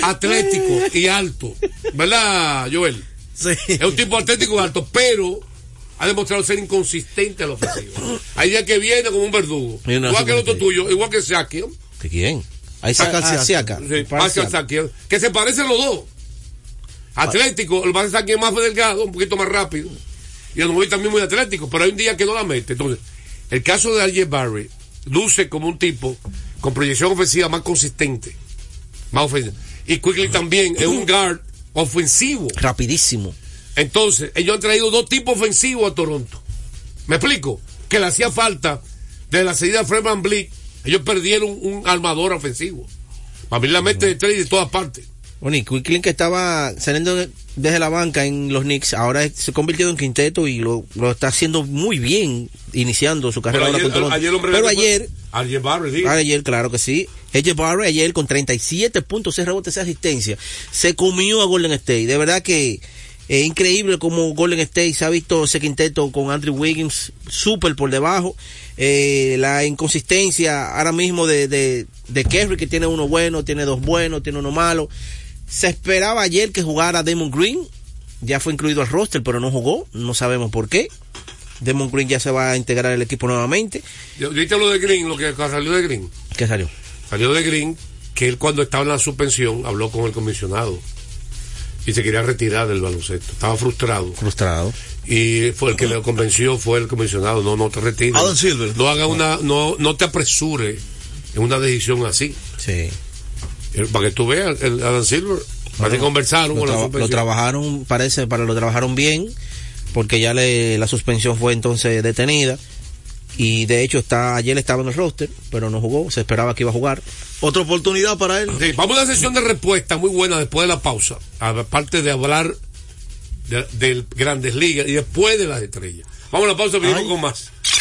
atlético y alto. ¿Verdad, Joel? Sí. Es un tipo atlético y alto, pero ha demostrado ser inconsistente a la ofensiva. Hay días que viene como un verdugo. No igual que el otro tuyo, igual que Sakion. ¿De quién? Ahí está Siakam. Siaka. Que se parecen los dos. Atlético, el Pascal Sakion es más delgado, un poquito más rápido. Y el Novi también muy atlético, pero hay un día que no la mete. Entonces, el caso de RJ Barry luce como un tipo con proyección ofensiva más consistente. Más ofensiva. Y Quickly también es un guard ofensivo. Rapidísimo. Entonces, ellos han traído dos tipos ofensivos a Toronto. ¿Me explico? Que le hacía falta de la salida de Fred Van Vliet. Ellos perdieron un armador ofensivo. Para mí la mete de tres de todas partes. Bueno, y Quickling que estaba saliendo de- desde la banca en los Knicks, ahora se ha convertido en quinteto y lo, lo está haciendo muy bien, iniciando su carrera Pero ahora ayer, con Toronto. ayer hombre Pero ayer, RJ Barry, ayer, claro que sí. AJ Barrett ayer con 37 puntos, 6 rebotes, 6 asistencias, se comió a Golden State. De verdad que es increíble como Golden State se ha visto ese quinteto con Andrew Wiggins súper por debajo. Eh, la inconsistencia ahora mismo de, de, de Kerry, que tiene uno bueno, tiene dos buenos, tiene uno malo. Se esperaba ayer que jugara Damon Green, ya fue incluido al roster, pero no jugó, no sabemos por qué. Damon Green ya se va a integrar al equipo nuevamente. ¿Viste lo de Green? Lo que salió de Green. ¿Qué salió? Salió de Green que él cuando estaba en la suspensión habló con el comisionado y se quería retirar del baloncesto. Estaba frustrado. Frustrado. Y fue el que le convenció fue el comisionado. No, no te retires. Adam Silver. No haga una, no, no te apresure en una decisión así. Sí. Eh, Para que tú veas, el Adam Silver, para que conversaron Lo, con la lo trabajaron, parece, para lo trabajaron bien, porque ya le, la suspensión fue entonces detenida. Y de hecho está, ayer estaba en el roster, pero no jugó, se esperaba que iba a jugar. Otra oportunidad para él. Sí, vamos a una sesión de respuesta muy buena después de la pausa. Aparte de hablar de, de grandes ligas y después de las estrellas. Vamos a la pausa, venimos con más.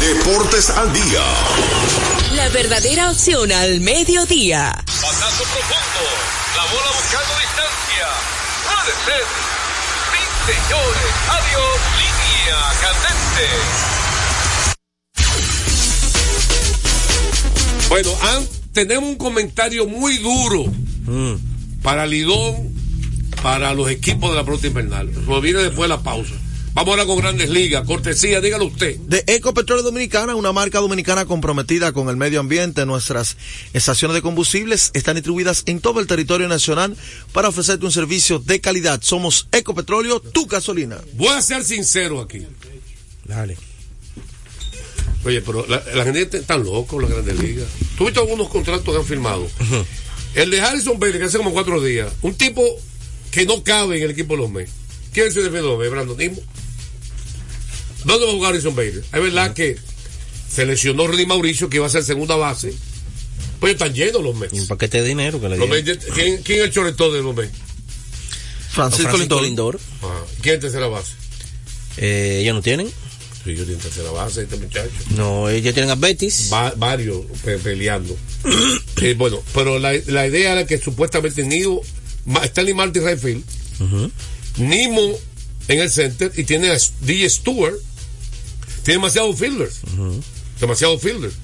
Deportes al día. La verdadera opción al mediodía. Batazo profundo. La bola buscando distancia. Puede ser. Sí, señores. Adiós. Línea candente. Bueno, an- tenemos un comentario muy duro para Lidón, para los equipos de la pelota invernal. Eso viene después de la pausa. Vamos ahora con Grandes Ligas. Cortesía, dígalo usted. De Ecopetróleo Dominicana, una marca dominicana comprometida con el medio ambiente. Nuestras estaciones de combustibles están distribuidas en todo el territorio nacional para ofrecerte un servicio de calidad. Somos Ecopetróleo, tu gasolina. Voy a ser sincero aquí. Dale. Oye, pero la, la gente está loco, la Grandes Ligas. ¿Tú viste algunos contratos que han firmado? El de Harrison Bailey, que hace como cuatro días. Un tipo que no cabe en el equipo de los Mets. ¿Quién se defiende de los Mets? Brandon Nimo. ¿Dónde va a jugar Harrison Bailey? Es verdad que se lesionó Rudy Mauricio, que iba a ser segunda base. Pues están llenos los Mets. Un paquete de dinero que le Los ¿quién, ¿Quién es el choretón de los Mets? Francisco, Francisco Lindor. Lindor. Ajá. ¿Quién es tercera base? Eh, ellos no tienen. Sí, yo tienen tercera base, este muchacho. No, ellos tienen a Betis. Va- varios pe- peleando. Eh, bueno, pero la, la idea era que supuestamente Nido, Stanley Martin Redfield, Nimo en el center y tiene a DJ Stewart, tiene demasiados fielders, demasiados fielders.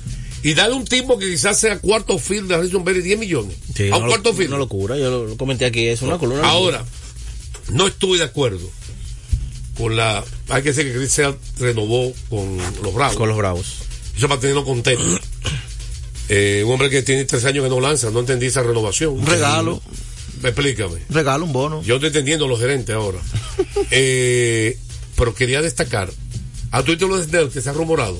Y dale un tipo que quizás sea cuarto field de Harrison Berry 10 millones. Sí, a un cuarto lo- field. Una locura, yo lo, lo comenté aquí, es una columna. Ahora, no estoy de acuerdo con la. Hay que decir que Chris Sale renovó con los Bravos. Con los Bravos. Eso para tenerlo contento. Eh, un hombre que tiene tres años que no lanza, no entendí esa renovación. Un regalo. Explícame. Regalo, un bono. Yo estoy entendiendo los gerentes ahora. Eh, pero quería destacar. A tu lo de Snell, que se ha rumorado.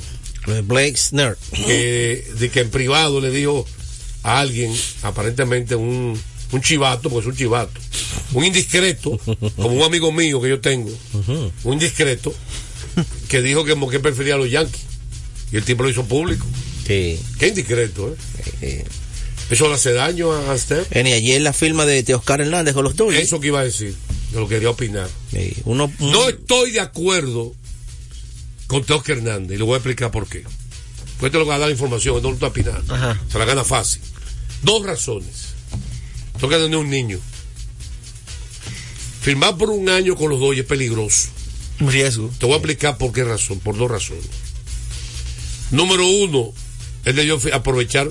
Blake Snell. Que, de que en privado le dijo a alguien, aparentemente un, un chivato, porque es un chivato, un indiscreto, como un amigo mío que yo tengo, un indiscreto, que dijo que Moqué prefería a los Yankees. Y el tipo lo hizo público. Sí. Qué indiscreto, ¿eh? Eso le hace daño a. Eh, y ayer la firma de Teoscar Hernández con los Dodgers. Eso que iba a decir. Yo lo quería opinar. Sí, uno, No estoy de acuerdo con Teoscar Hernández y le voy a explicar por qué. Pues te lo voy a dar la información, no lo opinando. Ajá. Se la gana fácil. Dos razones. Toca tener un niño. Firmar por un año con los dos es peligroso. Un riesgo. Te voy a explicar por qué razón, por dos razones. Número uno, es de yo fi- aprovechar,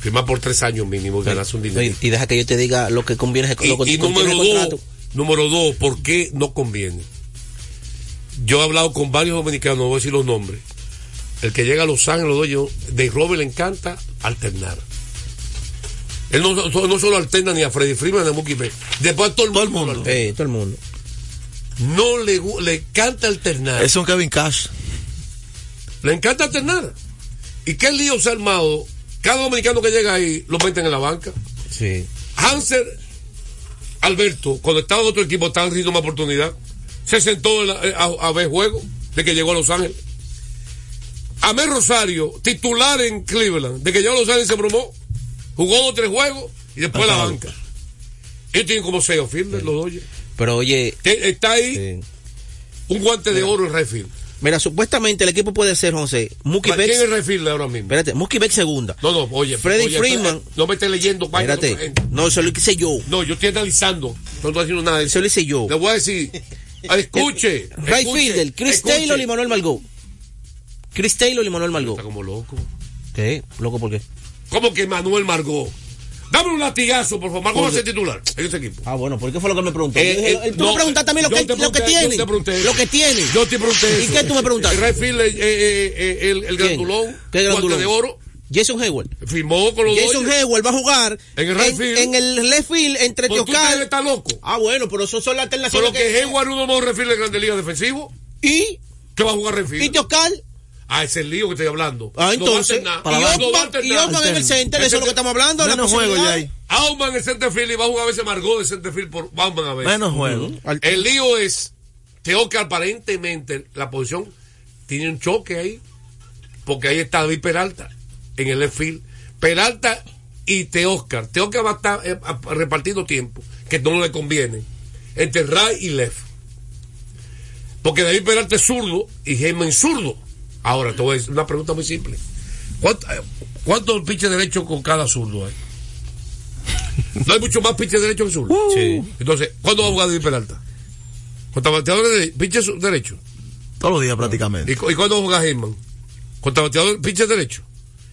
firmar por tres años mínimo y ganarse un dinero. y, y deja que yo te diga lo que conviene. Y, lo que y número dos, número dos, ¿por qué no conviene? Yo he hablado con varios dominicanos, no voy a decir los nombres. El que llega a Los Ángeles, los yo, de Robert le encanta alternar. Él no, no- no solo alterna ni a Freddy Freeman ni a Mookie Betts. Después a todo el mundo. Sí, todo el mundo. No le, le encanta alternar. Es un Kevin Cash. Le encanta alternar. ¿Y qué lío se ha armado? Cada dominicano que llega ahí lo meten en la banca. Sí. Hanser Alberto, cuando estaba en otro equipo, estaba recibiendo una oportunidad. Se sentó la- eh, a, a ver juego de que llegó a Los Ángeles. Amel Rosario, titular en Cleveland, de que llegó a Los Ángeles se bromó, jugó dos tres juegos y después la banca. Ellos tienen como seis fielders, los Dodgers. Pero oye, Está ahí un guante de oro en Redfield. mira, supuestamente el equipo puede ser, José, Mookie ¿Quién Betts. es Redfield ahora mismo? Espérate, Mookie Betts segunda. No, no, oye. Freddy oye, Freeman. No me estés leyendo. Espérate. no, eso lo hice yo. No, yo estoy analizando. No estoy haciendo nada. Eso lo hice yo. Le voy a decir. ah, Escuche. Escuche, fielder, Chris escuche. Taylor y Manuel Margot. Chris Taylor y Manuel Margot. Está como loco. ¿Qué? ¿Loco por qué? ¿Cómo que Manuel Margot? Dame un latigazo, por favor. Margot va a ser titular en ese equipo. Ah, bueno, ¿por qué fue lo que me preguntó? Eh, dije, eh, tú no, me preguntaste mí lo que, te lo que pregunté, tiene. yo te pregunté Lo que tiene. Yo te pregunté ¿Y eso. qué tú me preguntaste? Right fielder, eh, eh, eh, el, el grandulón. ¿Qué grandulón? de oro. Jason Hayward. Firmó con los Jason Dodgers. Hayward va a jugar En el right field. en el left field entre Teoscar. está loco. Ah, bueno, pero eso son las alternativas Pero que Hayward uno no refiere de Grande Liga defensivo. ¿Y? ¿Qué va a jugar field? ¿Y Teoscar? Ah, es el lío que estoy hablando. Ah, No entonces, No va a y. Ockman en el center, eso es lo que estamos hablando, la Menos juego posibilidad. ya ahí. Auman en centerfield y va a jugar a veces Margot de centerfield por Bauman a veces. Menos juego. El lío es, que aparentemente la posición tiene un choque ahí, porque ahí está David Peralta en el left field. Peralta y Teoscar. Teoscar va a estar eh, repartiendo tiempo, que no le conviene, entre right y left. Porque David Peralta es zurdo y es zurdo. Ahora, te voy a decir una pregunta muy simple. ¿Cuánto- eh, ¿Cuántos pitches derechos con cada zurdo hay? No hay mucho más pitches derechos que zurdo. Sí. Entonces, ¿cuándo va a jugar David Peralta? ¿Contra bateador de pitches derecho? Todos los días prácticamente. ¿Y, cu- y cuándo va a jugar Heyman? ¿Contra bateador pitches derecho?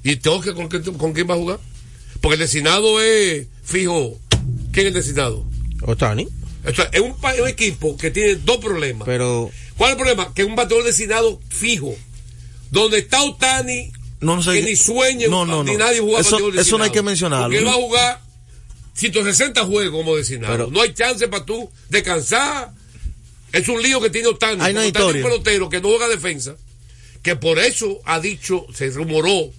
¿Y Teoscar con, quién- con quién va a jugar? Porque el designado es fijo. ¿Quién es el designado? Otani. O sea, es un, un equipo que tiene dos problemas. Pero. ¿Cuál es el problema? Que es un bateador designado fijo. Donde está Otani, No, no sé. que ni sueña, No, no, ni nadie juega Eso- eso no hay que mencionarlo. Porque él va a jugar 160 juegos como designado. Pero- no hay chance para tú descansar. Es un lío que tiene Otani. Hay una Como Otani es un pelotero que no juega defensa. Que por eso ha dicho, se rumoró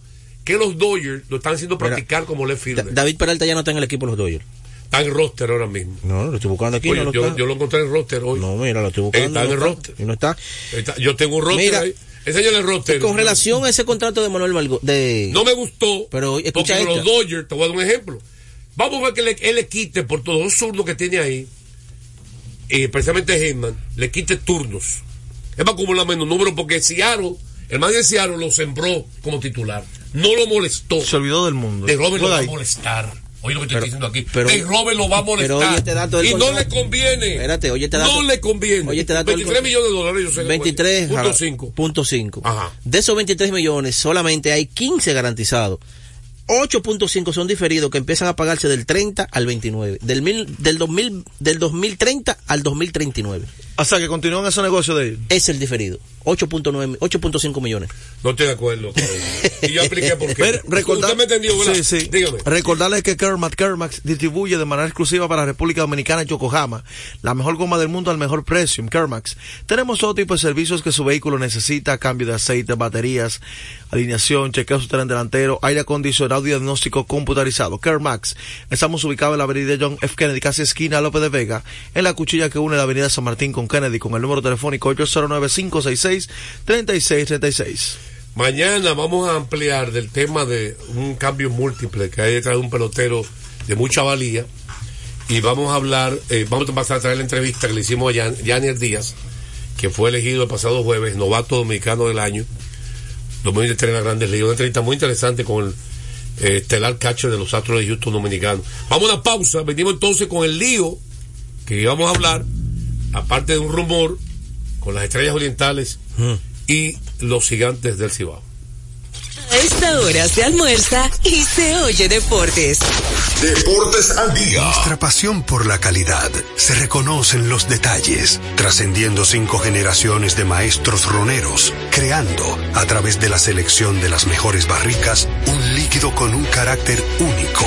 que los Dodgers lo están haciendo Mira, practicar como left Da- fielder. David Peralta ya no está en el equipo de los Dodgers. Está en roster ahora mismo. No, lo estoy buscando aquí. Oye, no lo yo, lo encontré en roster hoy. No, mira, lo estoy buscando. Está en no el roster. Y no está. Está- yo tengo un roster Mira, ahí. Enséñale el roster. Y con relación a ese contrato de Manuel Margot, de... No me gustó. Pero escucha porque los. Dodgers, te voy a dar un ejemplo. Vamos a ver que le- él le quite por todos los zurdos que tiene ahí, y precisamente Heyman, le quite turnos. Él va a acumular menos números porque Seattle, el man de Seattle lo sembró como titular. No lo molestó. Se olvidó del mundo. De Robert lo va a molestar. Oye lo que estoy diciendo aquí. pero- de Robert lo va a molestar. pero oye este dato y no contrato. le conviene. Espérate, oye este dato. No le conviene. Oye este dato del 23 contrato. millones de dólares, yo sé. 23 Punto jala- 5. punto cinco. Ajá. De esos 23 millones, solamente hay 15 garantizados. 8.5 son diferidos que empiezan a pagarse del 30 al 29. Del, mil, del, 2000, del 2030 al 2039. O sea, que continúan ese negocio de ellos. Es el diferido. 8.9, 8.5 millones. No estoy de acuerdo. y yo expliqué por qué. Pero recordar- Usted me entendió, ¿verdad? Sí, sí. Dígame. Recordarles que Kermax Kermax distribuye de manera exclusiva para la República Dominicana en Yokohama la mejor goma del mundo al mejor precio en Kermax. Tenemos todo tipo de servicios que su vehículo necesita, cambio de aceite, baterías, alineación, chequeo su tren delantero, aire acondicionado y diagnóstico computarizado. Kermax. Estamos ubicados en la avenida John F. Kennedy, casi esquina López de Vega, en la cuchilla que une la avenida San Martín con Kennedy, con el número telefónico 809-566-3636. Mañana vamos a ampliar del tema de un cambio múltiple que hay detrás de un pelotero de mucha valía. Y vamos a hablar, eh, vamos a pasar a traer la entrevista que le hicimos a Yan- Yanier Díaz, que fue elegido el pasado jueves novato dominicano del año, 2023 en las grandes ligas. Una entrevista muy interesante con el eh, estelar catcher de los Astros de Houston dominicano. Vamos a una pausa, venimos entonces con el lío que íbamos a hablar, aparte de un rumor con las estrellas orientales y los gigantes del Cibao. A esta hora se almuerza y se oye deportes. Deportes al día. Nuestra pasión por la calidad se reconoce en los detalles, trascendiendo cinco generaciones de maestros roneros, creando, a través de la selección de las mejores barricas, un líquido con un carácter único,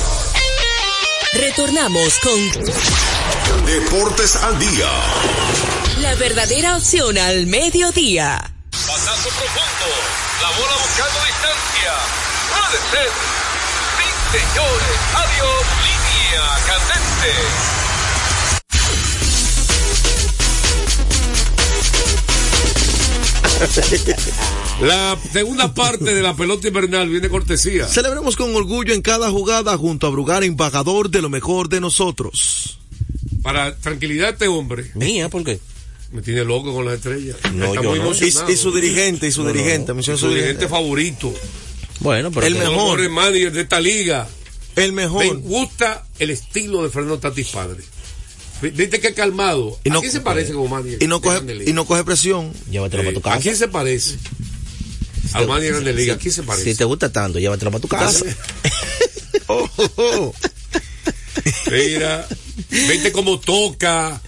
Retornamos con Deportes al día. la verdadera opción al mediodía. Pasazo profundo. La bola buscando distancia. Puede ser. Sí, señores. Adiós. Línea candente. La segunda parte de la pelota invernal viene cortesía. Celebremos con orgullo en cada jugada junto a Brugar, embajador de lo mejor de nosotros. Para tranquilidad de este hombre. Mía, ¿por qué? Me tiene loco con las estrellas. No, Está yo muy no. emocionado. Y- y su dirigente, y su dirigente, mencionó su su dirigente favorito. Bueno, pero- El mejor. El manager de esta liga. El mejor. Me gusta el estilo de Fernando Tatis Padre. Viste que calmado. Y no- ¿A quién se parece como manager? Y no coge, y no coge presión. Llévatelo para tu casa. ¿A quién se parece? Manager de Grande Liga. ¿A quién se parece? Si te gusta tanto, llévatelo para tu casa. Mira, viste cómo toca.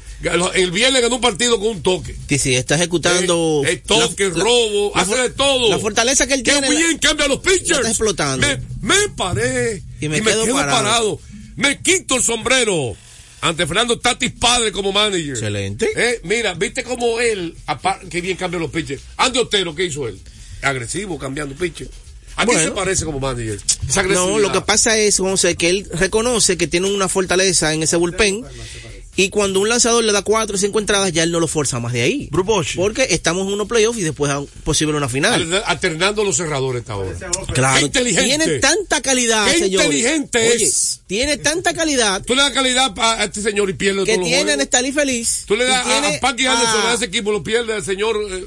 El viernes ganó un partido con un toque. Que si está ejecutando. Eh, eh, toque, la- robo, la hace de todo. La fortaleza que él Qué tiene. bien cambia los pitchers. la está explotando. Me, me paré Y me quedo parado. parado. Me quito el sombrero ante Fernando Tatis padre como manager. Excelente. Eh, mira, viste cómo él, qué bien cambia los pitchers. Andy Otero, ¿qué hizo él? Agresivo, cambiando pitcher. ¿A quién Bueno. se parece como manager? No, lo que pasa es, José, que él reconoce que tiene una fortaleza en ese bullpen. Y cuando un lanzador le da cuatro o cinco entradas, ya él no lo forza más de ahí. Porque estamos en unos playoffs y después a posible una final. Al- Alternando los cerradores esta hora. Claro, Qué inteligente. tiene tanta calidad, Qué señores. inteligente Oye, es. Tiene tanta calidad Tú le das calidad a a este señor y pierde que todos los tiene a. Nestalí feliz. Tú le y das a, a Paqui Anderson, a- ese equipo, lo pierde al señor. eh,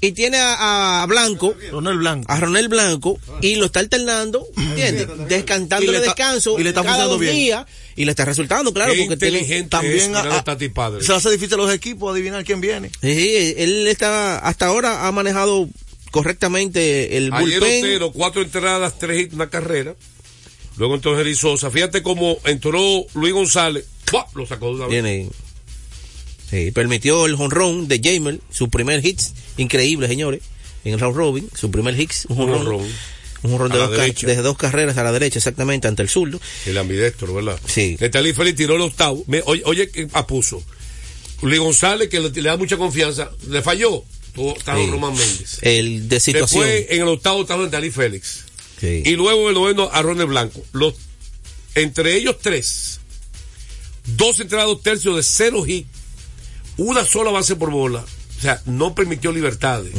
y tiene a, a Blanco, Ronel Blanco, a Ronel Blanco, y lo está alternando, ¿entiendes? Descantándole Y le está- descanso y le está cada funcionando dos bien. días, y le está resultando, claro, Qué porque tiene- inteligente También es a- padre. se hace difícil a los equipos adivinar quién viene. Sí, él está, hasta ahora ha manejado correctamente el Ayer bullpen. Otero, cuatro entradas, tres hits, una carrera. Luego entró Jerry Sosa. Fíjate cómo entró Luis González. ¡buah! Lo sacó de una vez. Tiene, sí, permitió el honrón de Jamer, su primer hit, increíble, señores, en el round robin, su primer hit, un honrón. Un honrón A de dos, derecha. desde dos carreras a la derecha, exactamente, ante el zurdo. El ambidestro, ¿verdad? Sí. Netalí Félix tiró el octavo. Me- oye, oye, que apuso. Luis González, que le, le da mucha confianza, le falló. Tuvo- Estaba Sí. Román Méndez. El de situación. Después, en el octavo estaba Netalí Félix. Sí. Y luego en el noveno, a Ronald Blanco. Los, entre ellos tres, dos entradas, dos tercios de cero hit, una sola base por bola. O sea, no permitió libertades.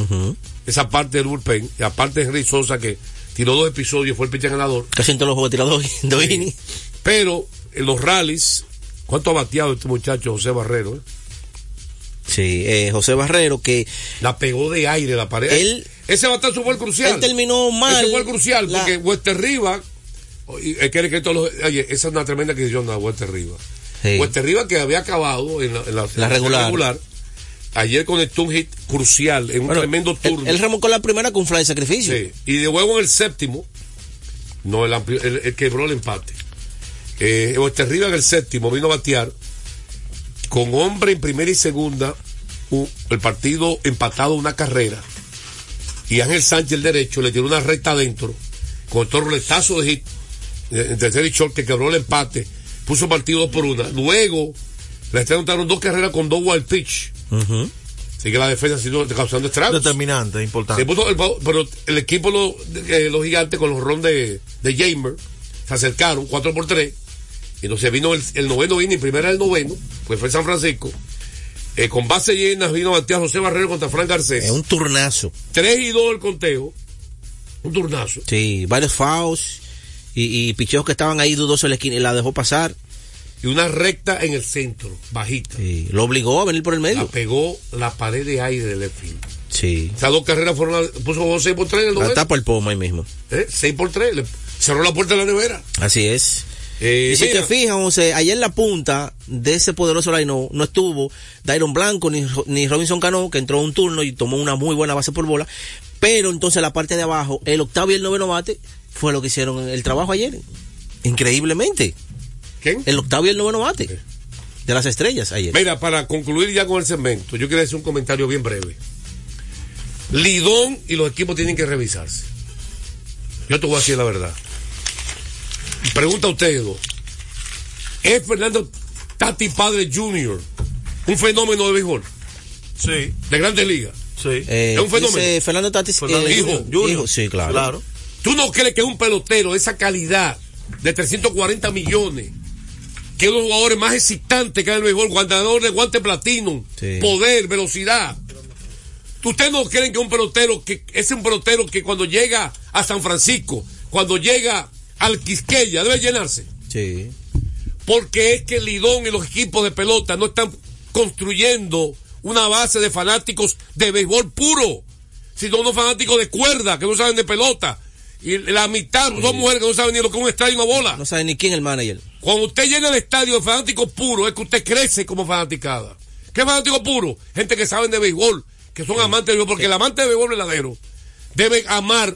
Esa parte del bullpen. Y aparte de Henry Sosa, que tiró dos episodios, fue el pitcher ganador. Casi en todos los juegos tiradores dos innings. Pero en los rallies, ¿cuánto ha bateado este muchacho José Barrero? eh? Sí, eh, José Barrero, que La pegó de aire la pared. Él- Ese batazo fue el crucial. él terminó mal. Ese fue el crucial, La- porque Wester Riva, es que, que todos los- oye, esa es una tremenda adquisición de Wester Riva. Sí. Wester Riva que había acabado en la, en la- en La regular. Ayer conectó un hit crucial en un Bueno, tremendo él, turno. él remolcó la primera con fly de sacrificio. Sí. Y de luego en el séptimo, no, el, ampli- el- el quebró el empate. Eh, Wester Riva en el séptimo vino a batear con hombre en primera y segunda, el partido empatado una carrera. Y Ángel Sánchez, el derecho, le tiró una recta adentro, con todo roletazo de hit, eh, en tercer y short, que quebró el empate, puso partido dos por una. Luego, le anotaron dos carreras con dos wild pitch. Así que la defensa ha sido causando estragos. Determinante, importante. Puso el- pero el equipo, lo- eh, los gigantes, con los ron de, de Jamer, se acercaron 4 por 3. Entonces vino el, el noveno inning, primera del noveno, pues fue San Francisco. Eh, con base llenas vino batear José Barrero contra Frank Garcés. Es un turnazo. 3 y 2 el conteo. Un turnazo. Sí, varios fouls y, y picheos que estaban ahí dudosos en la esquina y la dejó pasar. Y una recta en el centro, bajita. Sí, lo obligó a venir por el La medio. pegó la pared de aire del left field. Sí. Esas dos carreras fueron, puso 6 por 3 en el La noveno. tapa el pomo ahí mismo. ¿Eh? 6 por 3. Le cerró la puerta de la nevera. Así es. Eh, y si mira, te fijas, José, ayer en la punta de ese poderoso line no, estuvo Dairon Blanco ni, ni Robinson Cano, que entró un turno y tomó una muy buena base por bola. Pero entonces la parte de abajo, el octavo y el noveno bate, fue lo que hicieron el trabajo ayer. Increíblemente. ¿Quién? El octavo y el noveno bate. de las estrellas ayer. Mira, para concluir ya con el segmento, yo quiero hacer un comentario bien breve. Lidón y los equipos tienen que revisarse. Yo te voy a decir la verdad. Pregunta a ustedes dos. ¿Es Fernando Tati Padre Jr. un fenómeno de béisbol? Sí. De grandes ligas. Sí. Eh, es un fenómeno. dice Fernando Tatis, Fernando eh, hijo, hijo, sí, claro. Claro. ¿Tú no crees que un pelotero de esa calidad, de 340 millones, que es uno de los jugadores más excitantes que hay en el béisbol, guardador de guante platino, Sí. poder, velocidad? ¿Ustedes no creen que un pelotero, que es un pelotero que cuando llega a San Francisco, cuando llega al Quisqueya, debe llenarse? Sí. Porque es que Lidón y los equipos de pelota no están construyendo una base de fanáticos de béisbol puro, sino unos fanáticos de cuerda que no saben de pelota. Y la mitad son mujeres que no saben ni lo que es un estadio y una bola. No sabe ni quién es el manager. Cuando usted llena el estadio de fanáticos puros, es que usted crece como fanaticada. ¿Qué fanático puro? Gente que saben de béisbol, que son amantes de béisbol, porque el amante de béisbol verdadero debe amar,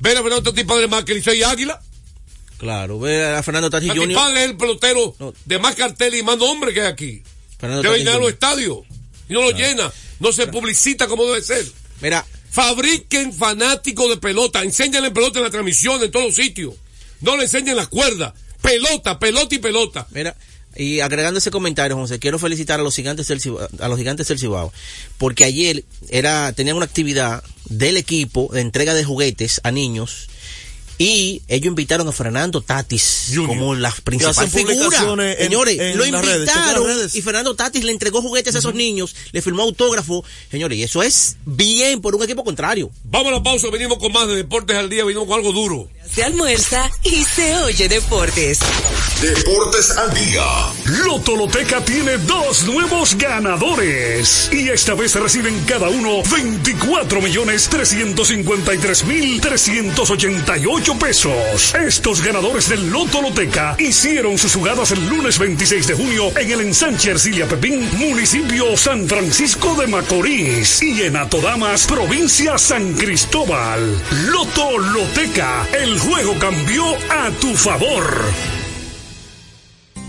ver a Fernando Tati Padre más que Licey y Águila. Claro, ve a Fernando Tatis Tati Jr. Padre es el pelotero de más cartel y más nombre que hay aquí. Fernando Debe Tatis llenar Jr. los estadios. Y no lo llena. No se publicita como debe ser. Mira, Fabriquen fanáticos de pelota. Enséñenle pelota en la transmisión, en todos los sitios. No le enseñen las cuerdas. Pelota, pelota y pelota. Mira, y agregando ese comentario, José, quiero felicitar a los gigantes del Cibao, a los gigantes del Cibao, porque ayer era tenían una actividad del equipo de entrega de juguetes a niños y ellos invitaron a Fernando Tatis como la principal figura. en- Señores, en lo invitaron redes. y Fernando Tatis le entregó juguetes a esos niños, le firmó autógrafo. Señores, y eso es bien por un equipo contrario. Vamos a la pausa, venimos con más de Deportes al Día, venimos con algo duro. Se almuerza y se oye deportes. Deportes al día. Loto Loteca tiene dos nuevos ganadores. Y esta vez reciben cada uno 24 millones 353 mil 388 pesos. Estos ganadores del Loto Loteca hicieron sus jugadas el lunes 26 de junio en el ensanche Ercilia Pepín, municipio San Francisco de Macorís. Y en Atodamas, provincia San Cristóbal. Loto Loteca, el juego cambió a tu favor.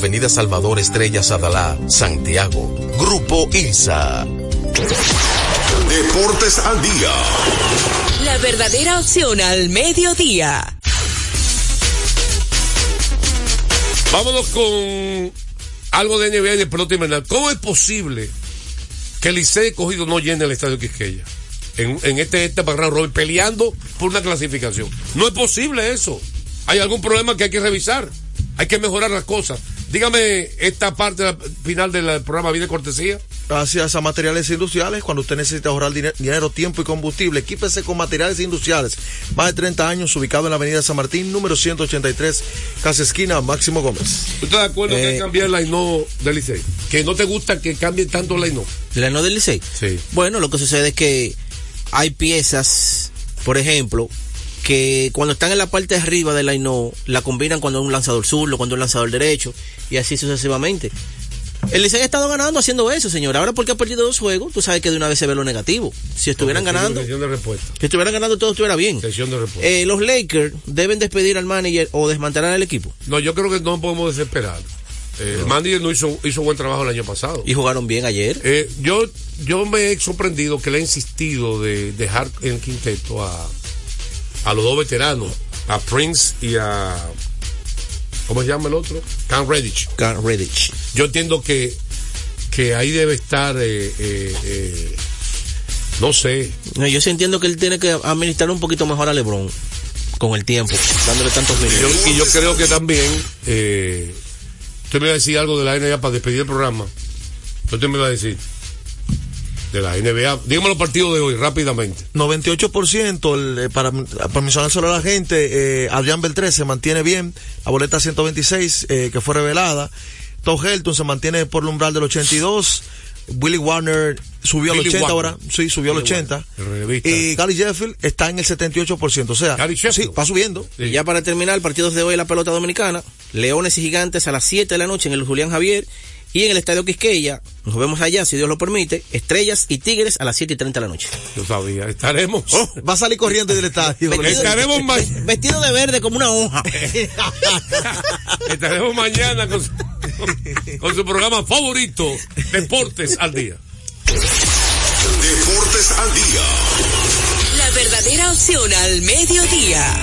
Avenida Salvador Estrella Sadalá, Santiago. Grupo ILSA. Deportes al día. La verdadera opción al mediodía. Vámonos con algo de NBA y de pelota invernal. ¿Cómo es posible que el Licey cogido no llene el estadio Quisqueya? En, en este, este robin, peleando por una clasificación. No es posible eso. Hay algún problema que hay que revisar. Hay que mejorar las cosas. Dígame esta parte la- final del programa Vida y Cortesía. Gracias a materiales industriales, cuando usted necesita ahorrar dine- dinero, tiempo y combustible, equípese con materiales industriales. Más de 30 años, ubicado en la avenida San Martín, número 183, casa esquina, Máximo Gómez. ¿Tú estás de acuerdo que hay Eh, que cambiar el line del Licey? Que no te gusta que cambie tanto el line ¿La no del Licey? Sí. Bueno, lo que sucede es que hay piezas, por ejemplo, que cuando están en la parte de arriba del line la combinan cuando es un lanzador zurdo, cuando es un lanzador derecho, y así sucesivamente. El Licey ha estado ganando haciendo eso, señor. Ahora porque ha perdido dos juegos, tú sabes que de una vez se ve lo negativo. Si estuvieran ganando, si estuvieran ganando todo estuviera bien. De. Eh, los Lakers deben despedir al manager o desmantelar el equipo. No, yo creo que no podemos desesperar. Eh, El manager no hizo, hizo buen trabajo el año pasado. Y jugaron bien ayer. Eh, yo, yo me he sorprendido que le he insistido de dejar en el quinteto a, a los dos veteranos, a Prince y a. ¿Cómo se llama el otro? Cam Redditch. Cam Redditch. Yo entiendo que, que ahí debe estar. eh, eh, eh, no sé. No, Yo sí entiendo que él tiene que administrar un poquito mejor a LeBron con el tiempo, dándole tantos minutos. Yo- y yo creo que también. Eh, usted me va a decir algo de la NBA para despedir el programa. ¿Qué usted me va a decir? De la NBA. Dígame los partidos de hoy, rápidamente. 98% el, eh, para, para mencionar solo a la gente, eh, Adrián Beltré se mantiene bien, la boleta 126 eh, que fue revelada, Todd Helton se mantiene por el umbral del 82. Willie Warner subió al Billy 80 Warner. ahora. Sí, subió al Billy 80. Warner, el relevista. Y Gary Sheffield está en el 78%. O sea, sí, va subiendo. Y ya para terminar, partidos de hoy en la pelota dominicana, Leones y Gigantes a las 7 de la noche en el Julián Javier y en el Estadio Quisqueya, nos vemos allá si Dios lo permite, Estrellas y Tigres a las 7 y 30 de la noche. Yo sabía, estaremos. Va a salir corriendo del estadio. Estaremos ma- Vestido de verde como una hoja. Estaremos mañana con su, con su programa favorito, Deportes al Día. Deportes al día. La verdadera opción al mediodía.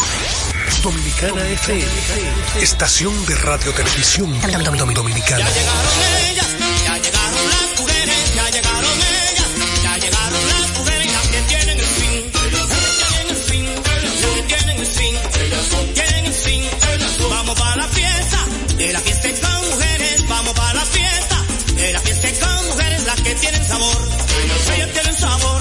Dominicana FM, estación de radio televisión dominicana. ellas, ya llegaron las mujeres, ya llegaron ellas, ya llegaron las las que tienen el fin, tienen el fin, tienen el fin, tienen el fin. Vamos para la fiesta, de la fiesta con mujeres, vamos para la fiesta, de la fiesta con mujeres, las que tienen sabor, ellas tienen sabor,